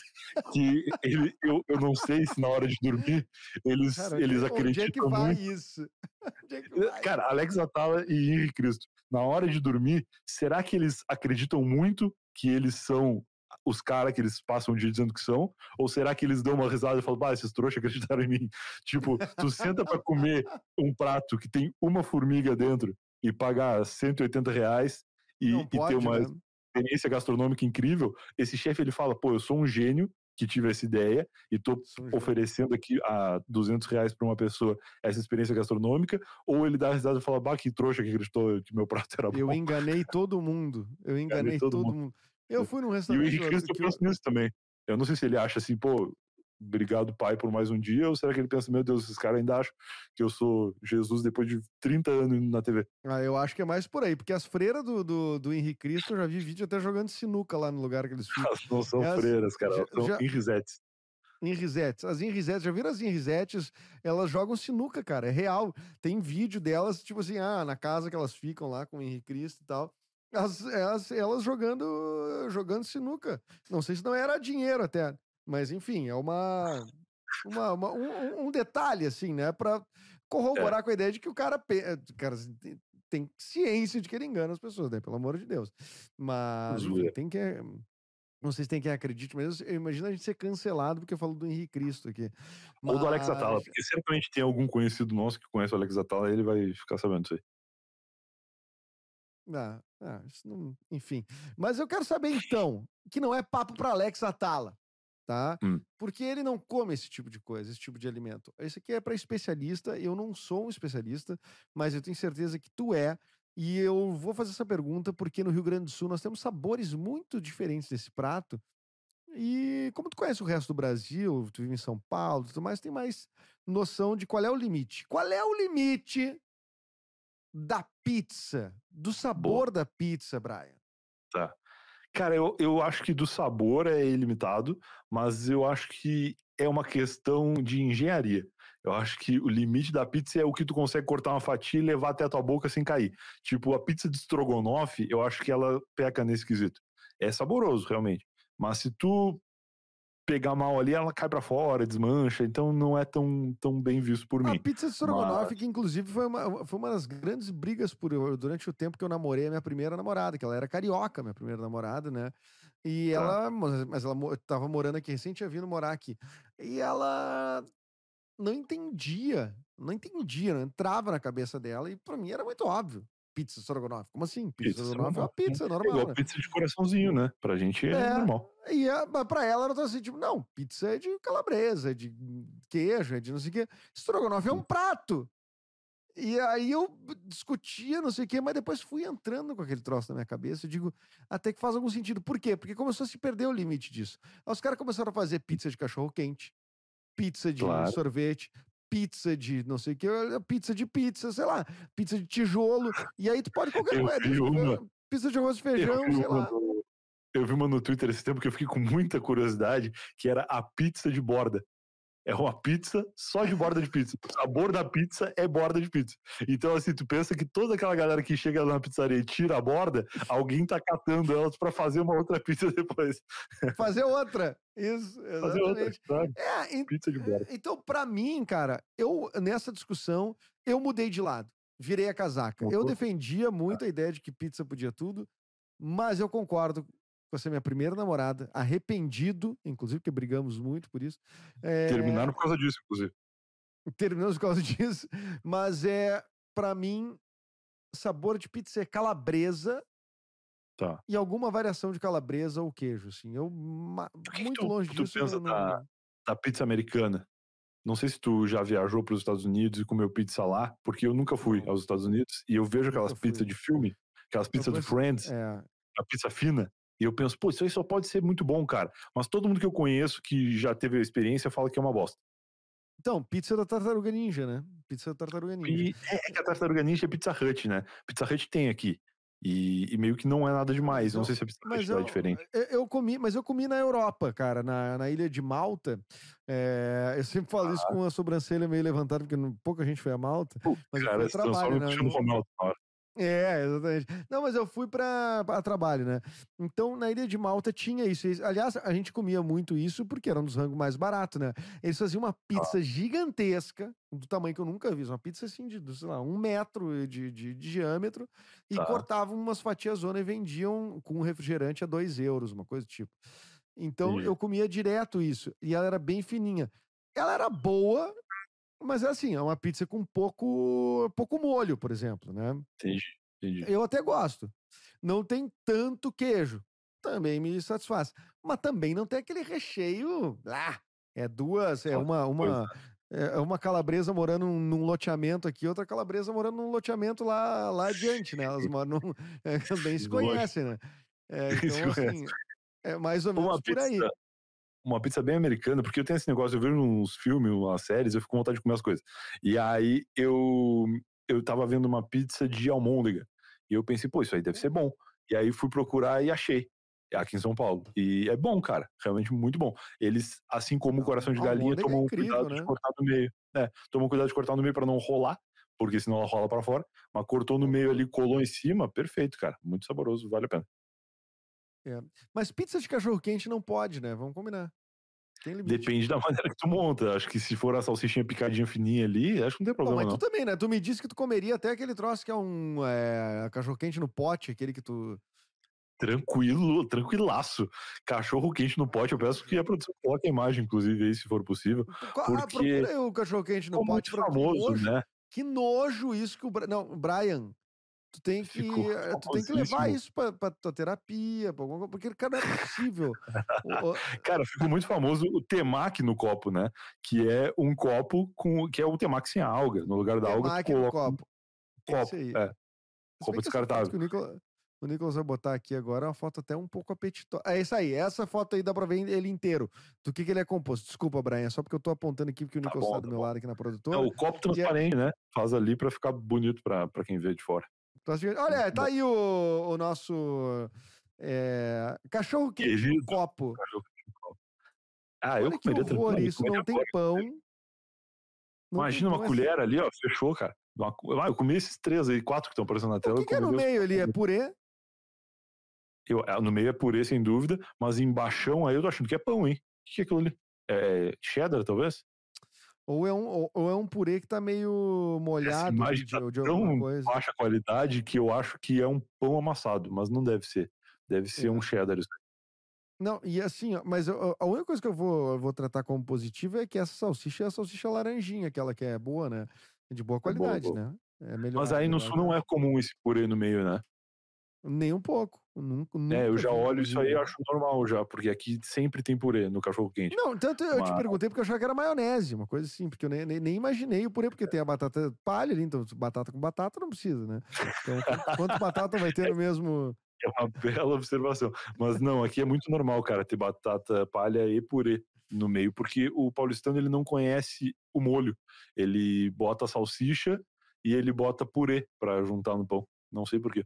que ele, eu, eu não sei se na hora de dormir eles, Cara, eles acreditam. Onde é que vai muito. isso? (laughs) É que vai? Cara, Alex Atala e Henry Cristo, na hora de dormir, será que eles acreditam muito que eles são os caras que eles passam o dia dizendo que são? Ou será que eles dão uma risada e falam, bah, esses trouxas acreditaram em mim? (laughs) Tipo, tu senta para comer um prato que tem uma formiga dentro e pagar 180 reais e, e ter uma né? experiência gastronômica incrível, esse chefe ele fala, pô, eu sou um gênio que tive essa ideia e tô oferecendo aqui a 200 reais para uma pessoa essa experiência gastronômica, ou ele dá risada e fala, bah, que trouxa que acreditou que meu prato era bom. Eu enganei todo mundo, eu enganei, enganei todo, todo mundo. mundo. Eu fui num restaurante. E o Henrique Cristo pensa nisso também. Eu não sei se ele acha assim, pô, obrigado, pai, por mais um dia, ou será que ele pensa, meu Deus, esses caras ainda acham que eu sou Jesus depois de 30 anos na TV? Ah, eu acho que é mais por aí, porque as freiras do, do, do Henrique Cristo, eu já vi vídeo até jogando sinuca lá no lugar que eles (laughs) ficam. Elas não são freiras, cara, elas são já... Henrizetes. Henrizetes. As Henrizetes, já viram as Henrizetes? Elas jogam sinuca, cara, é real. Tem vídeo delas, tipo assim, ah, na casa que elas ficam lá com o Henrique Cristo e tal. As, as, elas jogando, jogando sinuca. Não sei se não era dinheiro até, mas enfim, é uma, uma, uma um, um, detalhe, assim, né? Pra corroborar é. com a ideia de que o cara, cara tem ciência de que ele engana as pessoas, né? Pelo amor de Deus. Mas enfim, tem que. Não sei se tem quem acredite, mas eu imagino a gente ser cancelado porque eu falo do Henrique Cristo aqui. Mas... Ou do Alex Atala, porque certamente tem algum conhecido nosso que conhece o Alex Atala e ele vai ficar sabendo disso aí. Ah, Ah, isso não, enfim. Mas eu quero saber então, que não é papo para Alex Atala, tá? Hum. Porque ele não come esse tipo de coisa, esse tipo de alimento. Esse aqui é para especialista, eu não sou um especialista, mas eu tenho certeza que tu é. E eu vou fazer essa pergunta porque no Rio Grande do Sul nós temos sabores muito diferentes desse prato. E como tu conhece o resto do Brasil, tu vive em São Paulo, tudo mais, tem mais noção de qual é o limite. Qual é o limite da pizza, do sabor da pizza, Brian? Tá. Cara, eu, eu acho que do sabor é ilimitado, mas eu acho que é uma questão de engenharia. Eu acho que o limite da pizza é o que tu consegue cortar uma fatia e levar até a tua boca sem cair. Tipo, a pizza de strogonoff, eu acho que ela peca nesse quesito. É saboroso, realmente. Mas se tu pegar mal ali, ela cai para fora, desmancha, então não é tão, tão bem visto por a mim. A pizza de Strogonoff, que inclusive foi uma, foi uma das grandes brigas por, durante o tempo que eu namorei a minha primeira namorada, que ela era carioca, minha primeira namorada, né? E tá. ela, mas ela tava morando aqui, recente tinha vindo morar aqui. E ela não entendia, não entendia, não entrava na cabeça dela, e para mim era muito óbvio. Pizza Strogonoff. Como assim? Pizza, pizza Strogonoff é uma pizza normal. É igual né? pizza de coraçãozinho, né? Pra gente é, é normal. E a, pra ela, ela tá assim, tipo, não, pizza é de calabresa, é de queijo, é de não sei o quê. Strogonoff é um prato. E aí eu discutia, não sei o quê, mas depois fui entrando com aquele troço na minha cabeça. Eu digo, até que faz algum sentido. Por quê? Porque começou a se perder o limite disso. Aí os caras começaram a fazer pizza de cachorro quente, pizza de claro. sorvete, pizza de não sei o que, pizza de pizza, sei lá, pizza de tijolo. E aí tu pode (laughs) qualquer coisa. Pizza de arroz e feijão, sei lá. No, eu vi uma no Twitter esse tempo que eu fiquei com muita curiosidade, que era a pizza de borda. É uma pizza só de borda de pizza. O sabor da pizza é borda de pizza. Então, assim, tu pensa que toda aquela galera que chega na pizzaria e tira a borda, alguém tá catando elas para fazer uma outra pizza (laughs) depois. Fazer outra. Isso, exatamente. Fazer outra? É, pizza de borda. Então, para mim, cara, eu, nessa discussão, eu mudei de lado. Virei a casaca. Eu defendia muito a ideia de que pizza podia tudo, mas eu concordo com essa minha primeira namorada, arrependido, inclusive, porque brigamos muito por isso. É... Terminaram por causa disso, inclusive. Terminamos por causa (laughs) disso, mas é, para mim, sabor de pizza é calabresa tá. e alguma variação de calabresa ou queijo, assim. Eu, que muito que tu, longe tu disso. pensa não... da, da pizza americana? Não sei se tu já viajou para os Estados Unidos e comeu pizza lá, porque eu nunca fui aos Estados Unidos e eu vejo aquelas pizzas de filme, aquelas pizzas do Friends, é. a pizza fina. E eu penso, pô, isso aí só pode ser muito bom, cara. Mas todo mundo que eu conheço que já teve a experiência fala que é uma bosta. Então, pizza da Tartaruga Ninja, né? Pizza da Tartaruga Ninja. E é que a Tartaruga Ninja é Pizza Hut, né? Pizza Hut tem aqui. E, e, meio que não é nada demais. Não, não sei se a Pizza Hut é diferente. Eu, eu, comi, mas eu comi na Europa, cara, na, na ilha de Malta. É, eu sempre falo ah. isso com a sobrancelha meio levantada, porque pouca gente foi a Malta. Pô, mas cara, foi trabalho, né? Malta, é, exatamente. Não, mas eu fui para trabalho, né? Então, na Ilha de Malta tinha isso. Aliás, a gente comia muito isso porque era um dos rangos mais baratos, né? Eles faziam uma pizza ah. gigantesca, do tamanho que eu nunca vi. Uma pizza assim de, sei lá, um metro de, de, de diâmetro, e ah. cortavam umas fatias zona e vendiam com um refrigerante a dois euros, uma coisa do tipo. Então, Sim. eu comia direto isso. E ela era bem fininha. Ela era boa, mas é assim, é uma pizza com pouco, pouco molho, por exemplo, né? Entendi, entendi. Eu até gosto. Não tem tanto queijo. Também me satisfaz. Mas também não tem aquele recheio. Ah, é duas, é uma, uma, é, é uma calabresa morando num loteamento aqui, outra calabresa morando num loteamento lá, lá adiante, né? Elas moram num, (laughs) é, também se conhecem, né? É, (laughs) então, assim, é mais ou menos uma por aí uma pizza bem americana, porque eu tenho esse negócio, eu vejo uns filmes, umas séries, eu fico com vontade de comer as coisas. E aí eu, eu tava vendo uma pizza de almôndega. E eu pensei, pô, isso aí deve ser bom. E aí fui procurar e achei. Aqui em São Paulo. E é bom, cara. Realmente muito bom. Eles, assim como o coração de galinha, tomam é incrível, cuidado né? de cortar no meio. É, tomam cuidado de cortar no meio para não rolar, porque senão ela rola para fora. Mas cortou no meio ali, colou em cima, perfeito, cara. Muito saboroso, vale a pena. É. Mas pizza de cachorro quente não pode, né? Vamos combinar. Depende da (laughs) maneira que tu monta. Acho que se for a salsichinha picadinha fininha ali, acho que não tem problema. Pô, mas não. tu também, né? Tu me disse que tu comeria até aquele troço que é um é, cachorro quente no pote, aquele que tu. Tranquilo, tranquilaço. Cachorro quente no pote, eu peço que a produção coloque a imagem, inclusive, aí, se for possível. Ah, porque ah, o cachorro quente no pote. Muito famoso, que nojo, né? Que nojo isso que o. Não, o Brian, Tu tem que, Ficou eh, tu tem que levar isso pra, pra tua terapia, pra alguma coisa, porque, cara, não é possível. (laughs) Cara, ficou muito famoso o temaki no copo, né? Que é um copo com. que é o temaki sem alga. No lugar da alga, tu temaki no coloca um copo. Esse copo. É. Copo descartável. o, Nicolas, vai botar aqui agora é uma foto até um pouco apetitosa. É isso aí, essa foto aí dá pra ver ele inteiro. Do que, que ele é composto. Desculpa, Brian, é só porque eu tô apontando aqui, porque o Tá Nicolas bom, tá do tá meu bom. lado aqui na É produtora. o copo transparente, né? Faz ali pra ficar bonito pra, pra quem vê de fora. Assim, Olha, tá aí o, o nosso é, cachorro quente no copo. Ah, eu Olha que comeria horror tranquilamente, isso, não tem pão. Não tem Imagina uma pão, é colher ali, ó, fechou, cara. Ah, eu comi esses três aí, quatro que estão aparecendo na tela. O que, eu que é no meio ali? É purê? eu- ah, no meio é purê, sem dúvida, mas embaixo aí eu tô achando que é pão, hein? O que, que é aquilo ali? É cheddar, talvez? Ou é um, ou, ou é um purê que tá meio Essa molhado imagem de, tá de alguma tão coisa? baixa qualidade que eu acho que é um pão amassado, mas não deve ser. Deve ser É. um cheddar. isso. Não, e assim, ó, mas eu- a única coisa que eu vou, eu vou tratar como positiva é que essa salsicha é a salsicha laranjinha, aquela que é boa, né? De boa boa, qualidade, boa. né? É melhor. Mas aí no sul não é comum esse purê no meio, né? Nem um pouco. Nunca, É, eu nunca já olho isso aí e acho normal já, porque aqui sempre tem purê no cachorro quente. Não, tanto eu te Mas- perguntei porque eu achava que era maionese, uma coisa assim, porque eu nem, nem, nem imaginei o purê, porque tem a batata palha ali, então batata com batata não precisa, né? Então, quanto- batata vai ter no mesmo. É uma bela observação. Mas não, aqui é muito normal, cara, ter batata palha e purê no meio, porque o paulistano ele não conhece o molho. Ele bota salsicha e ele bota purê pra juntar no pão. Não sei porquê.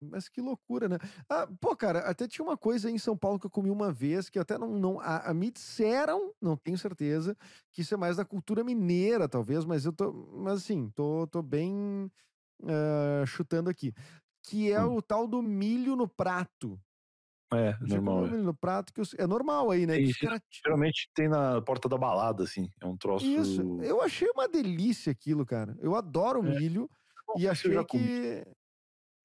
Mas que loucura, né? Ah, pô, cara, até tinha uma coisa aí em São Paulo que eu comi uma vez, que eu até não. não a, a me disseram, não tenho certeza, que isso é mais da cultura mineira, talvez, mas eu tô. Mas assim, tô, tô bem ah, chutando aqui. Que é Hum. o tal do milho no prato. É, Já comeu normal. é. milho no prato, que os- é normal aí, né? Cara- Geralmente tem na porta da balada, assim. É um troço. Isso, eu achei uma delícia aquilo, cara. Eu adoro É. milho Não e eu achei que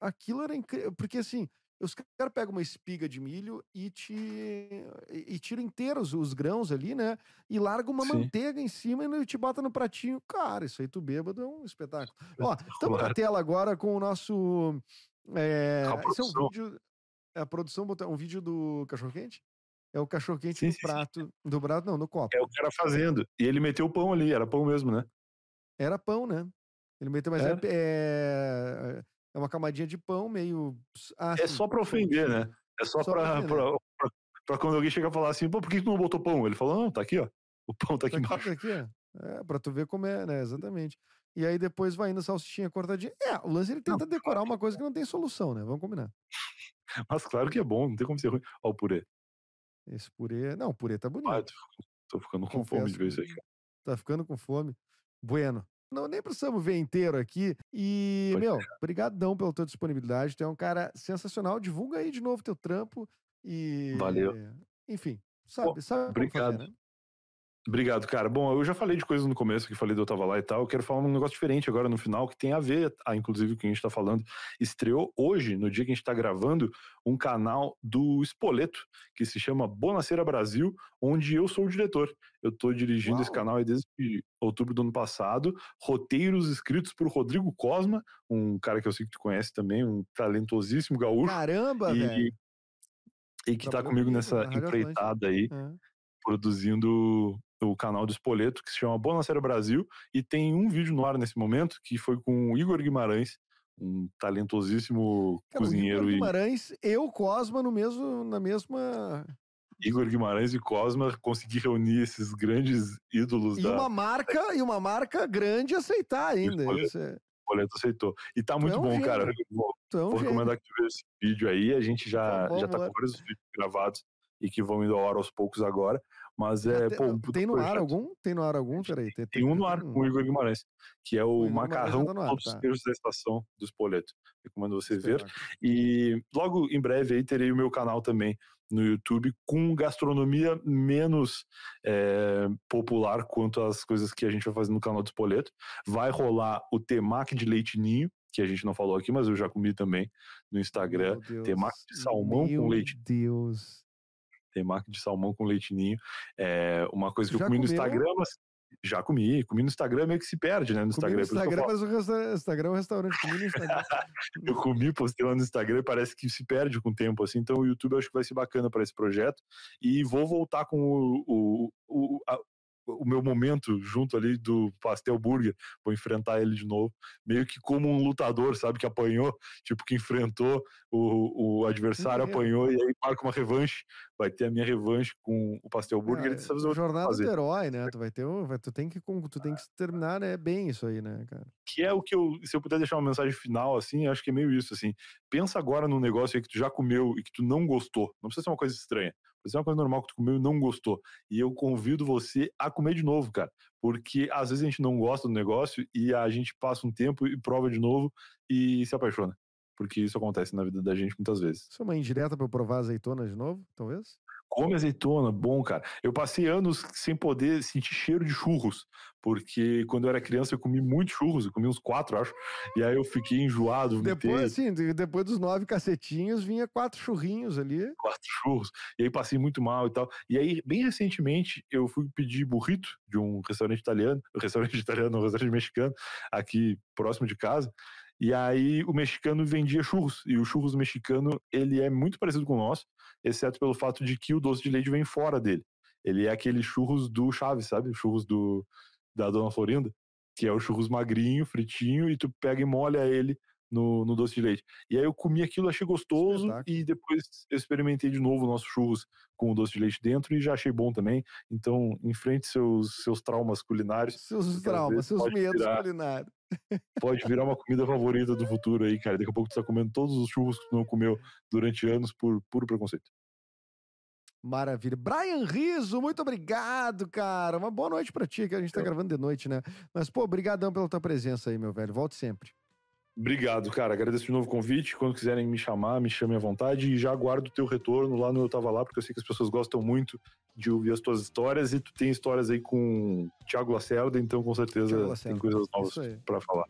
aquilo era incrível. Porque assim, os caras pegam uma espiga de milho e te. e, e tiram inteiros os grãos ali, né? E larga uma Sim. manteiga em cima e te bota no pratinho. Cara, isso aí tu bêbado é um espetáculo. (laughs) Ó, estamos na tela agora com o nosso. É, esse é um produção. vídeo. A produção botou um vídeo do cachorro-quente? É o cachorro-quente Sim, no sim, sim. prato. Do prato, não, no copo. É o cara fazendo. E ele meteu o pão ali, era pão mesmo, né? Era pão, né? Ele meteu, mas é, é, é uma camadinha de pão meio. Ah, É sim, só pra ofender, né? É só, Só pra pra, pra, pra- pra quando alguém chegar e falar assim, pô, por que tu não botou pão? Ele falou, não, tá aqui, ó. O pão tá aqui Tá aqui, embaixo. tá aqui, ó. É, pra tu ver como é, né? Exatamente. E aí depois vai indo salsichinha cortadinha. É, o lance ele tenta decorar uma coisa que não tem solução, né? Vamos combinar. (laughs) Mas claro que é bom, não tem como ser ruim. Ó, o purê. Esse purê. Não, o purê tá bonito. Ah, tô, tô ficando com fome Confesso de ver isso aí. cara. Tá ficando com fome. Bueno. Não, nem precisamos ver inteiro aqui. E, Pois meu, brigadão pela tua disponibilidade. Tu é um cara sensacional. Divulga aí de novo teu trampo. E. Valeu. Enfim, sabe, sabe como fazer, obrigado. né? Obrigado, cara. Bom, eu já falei de coisas no começo, que falei do Eu Tava Lá e tal. Eu quero falar um negócio diferente agora no final, que tem a ver, ah, inclusive, com o que a gente tá falando. Estreou hoje, no dia que a gente tá gravando, um canal do Espoleto, que se chama Bonaceira Brasil, onde eu sou o diretor. Eu tô dirigindo esse Uau. canal aí desde outubro do ano passado. Roteiros escritos por Rodrigo Cosma, um cara que eu sei que tu conhece também, um talentosíssimo gaúcho. Caramba, e, velho. e que tá Trabalhou comigo nessa empreitada aí É. produzindo o canal do Espoleto, que se chama Bonaceira Brasil, e tem um vídeo no ar nesse momento, que foi com o Igor Guimarães, um talentosíssimo Cara, o cozinheiro Igor e Guimarães, eu, Cosma, no mesmo, na mesma. Igor Guimarães e Cosma consegui reunir esses grandes ídolos E da uma marca, e uma marca grande aceitar ainda. É, Espoleto aceitou. E tá muito é um bom, gênio. cara. Vou, tu é vou recomendar que tu veja esse vídeo aí. A gente já, Por já tá com vários vídeos gravados e que vão indo ao ar aos poucos agora. Mas é, Tem- pô, tem no ar algum? Tem no ar algum? Peraí. Tem, Tem um no ar tem com o Igor Guimarães, que é o Guimarães macarrão tá com ar, tá. da estação do Espoleto. Recomendo você ver. E logo em breve aí terei o meu canal também no YouTube com gastronomia menos é, popular quanto as coisas que a gente vai fazer no canal do Espoleto. Vai rolar o temaki de leite ninho, que a gente não falou aqui, mas eu já comi também no Instagram. Meu temaki de salmão com Meu leite. Deus. Temaki de salmão com leite ninho. É uma coisa que Já eu comi no comeu? Instagram, mas Já comi, comi no Instagram, meio que se perde, né? No Instagram. no é Instagram, falo. mas o resta- Instagram é um restaurante. Comi no Instagram. (laughs) Eu comi, postei lá no Instagram e parece que se perde com o tempo, assim. Então o YouTube eu acho que vai ser bacana para esse projeto. E vou voltar com o, o, o, a- o meu momento junto ali do Pastel Burger. Vou enfrentar ele de novo. Meio que como um lutador, sabe? Que apanhou, tipo, que enfrentou o, o adversário, Sim. apanhou e aí marca uma revanche. Vai ter a minha revanche com o Pastel Burger. e vez eu É, vou jornada fazer. do herói, né? Tu vai ter um, vai- tu tem que tu tem que terminar né, bem isso aí, né, cara? que é o que eu, se eu puder deixar uma mensagem final, assim, acho que é meio isso, assim, pensa agora num negócio aí que tu já comeu e que tu não gostou, não precisa ser uma coisa estranha, precisa ser uma coisa normal que tu comeu e não gostou, e eu convido você a comer de novo, cara, porque às vezes a gente não gosta do negócio e a gente passa um tempo e prova de novo e se apaixona, porque isso acontece na vida da gente muitas vezes. Isso é uma indireta pra eu provar azeitona de novo, talvez? Come azeitona, bom, cara. Eu passei anos sem poder sentir cheiro de churros, porque quando eu era criança eu comi muito churros, eu comi uns quatro, acho, e aí eu fiquei enjoado. Depois, assim, de- depois dos nove cacetinhos, vinha quatro churrinhos ali. quatro churros, e aí passei muito mal e tal. E aí, bem recentemente, eu fui pedir burrito de um restaurante italiano, um (laughs) restaurante italiano, um restaurante mexicano, aqui próximo de casa. E aí o mexicano vendia churros, e o churros mexicano, ele é muito parecido com o nosso, exceto pelo fato de que o doce de leite vem fora dele. Ele é aquele churros do Chaves, sabe? Churros do, da Dona Florinda, que é o churros magrinho, fritinho, e tu pega e molha ele no, no doce de leite. E aí eu comi aquilo, achei gostoso, Espetáculo. e depois eu experimentei de novo o nosso churros com o doce de leite dentro e já achei bom também. Então, enfrente seus, seus traumas culinários. Seus traumas, seus medos culinários. Pode virar uma comida favorita do futuro aí, cara. Daqui a pouco tu tá comendo todos os churros que tu não comeu durante anos por puro preconceito. Maravilha. Brian Riso, muito obrigado, cara. Uma boa noite pra ti, que a gente tá gravando de noite, né? Mas, pô, brigadão pela tua presença aí, meu velho. Volte sempre. Obrigado, cara. Agradeço de novo o convite. Quando quiserem me chamar, me chamem à vontade. E já aguardo o teu retorno lá no Eu Tava Lá, porque eu sei que as pessoas gostam muito de ouvir as tuas histórias. E tu tem histórias aí com Thiago Lacerda, então com certeza tem coisas novas pra falar.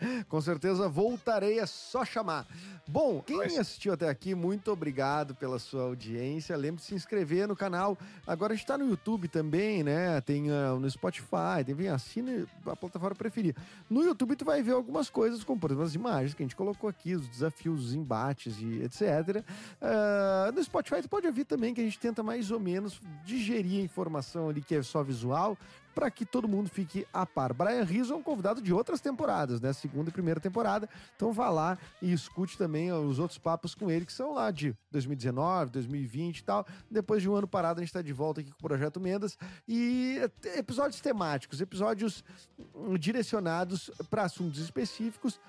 (laughs) Com certeza voltarei, é só chamar. Bom, quem assistiu até aqui, muito obrigado pela sua audiência. Lembre de se inscrever no canal. Agora a gente tá no YouTube também, né? Tem ah, no Spotify, tem, vem, assine a plataforma preferida. No YouTube tu vai ver algumas coisas, como por exemplo as imagens que a gente colocou aqui, os desafios, os embates e etc. Ah, no Spotify tu pode ouvir também que a gente tenta mais ou menos digerir a informação ali que é só visual para que todo mundo fique a par. Brian Rizzo é um convidado de outras temporadas, né? Segunda e primeira temporada. Então vá lá e escute também os outros papos com ele, que são lá de 2019, 2020 e tal. Depois de um ano parado, a gente está de volta aqui com o Projeto Mendas. E episódios temáticos, episódios hum, direcionados para assuntos específicos.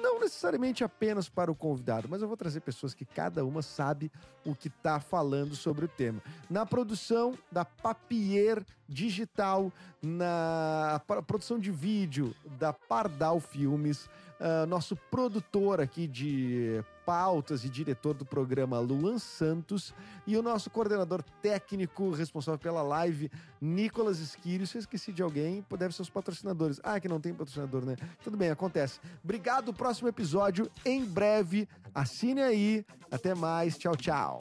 Não necessariamente apenas para o convidado, mas eu vou trazer pessoas que cada uma sabe o que está falando sobre o tema. Na produção da Papier Digital, na produção de vídeo da Pardal Filmes, ah, nosso produtor aqui de pautas e diretor do programa Luan Santos e o nosso coordenador técnico responsável pela live, Nicolas Esquírio. Se eu esqueci de alguém, deve ser os patrocinadores. Ah, que não tem patrocinador, né? Tudo bem, acontece. Obrigado, próximo episódio em breve. Assine aí. Até mais. Tchau, tchau.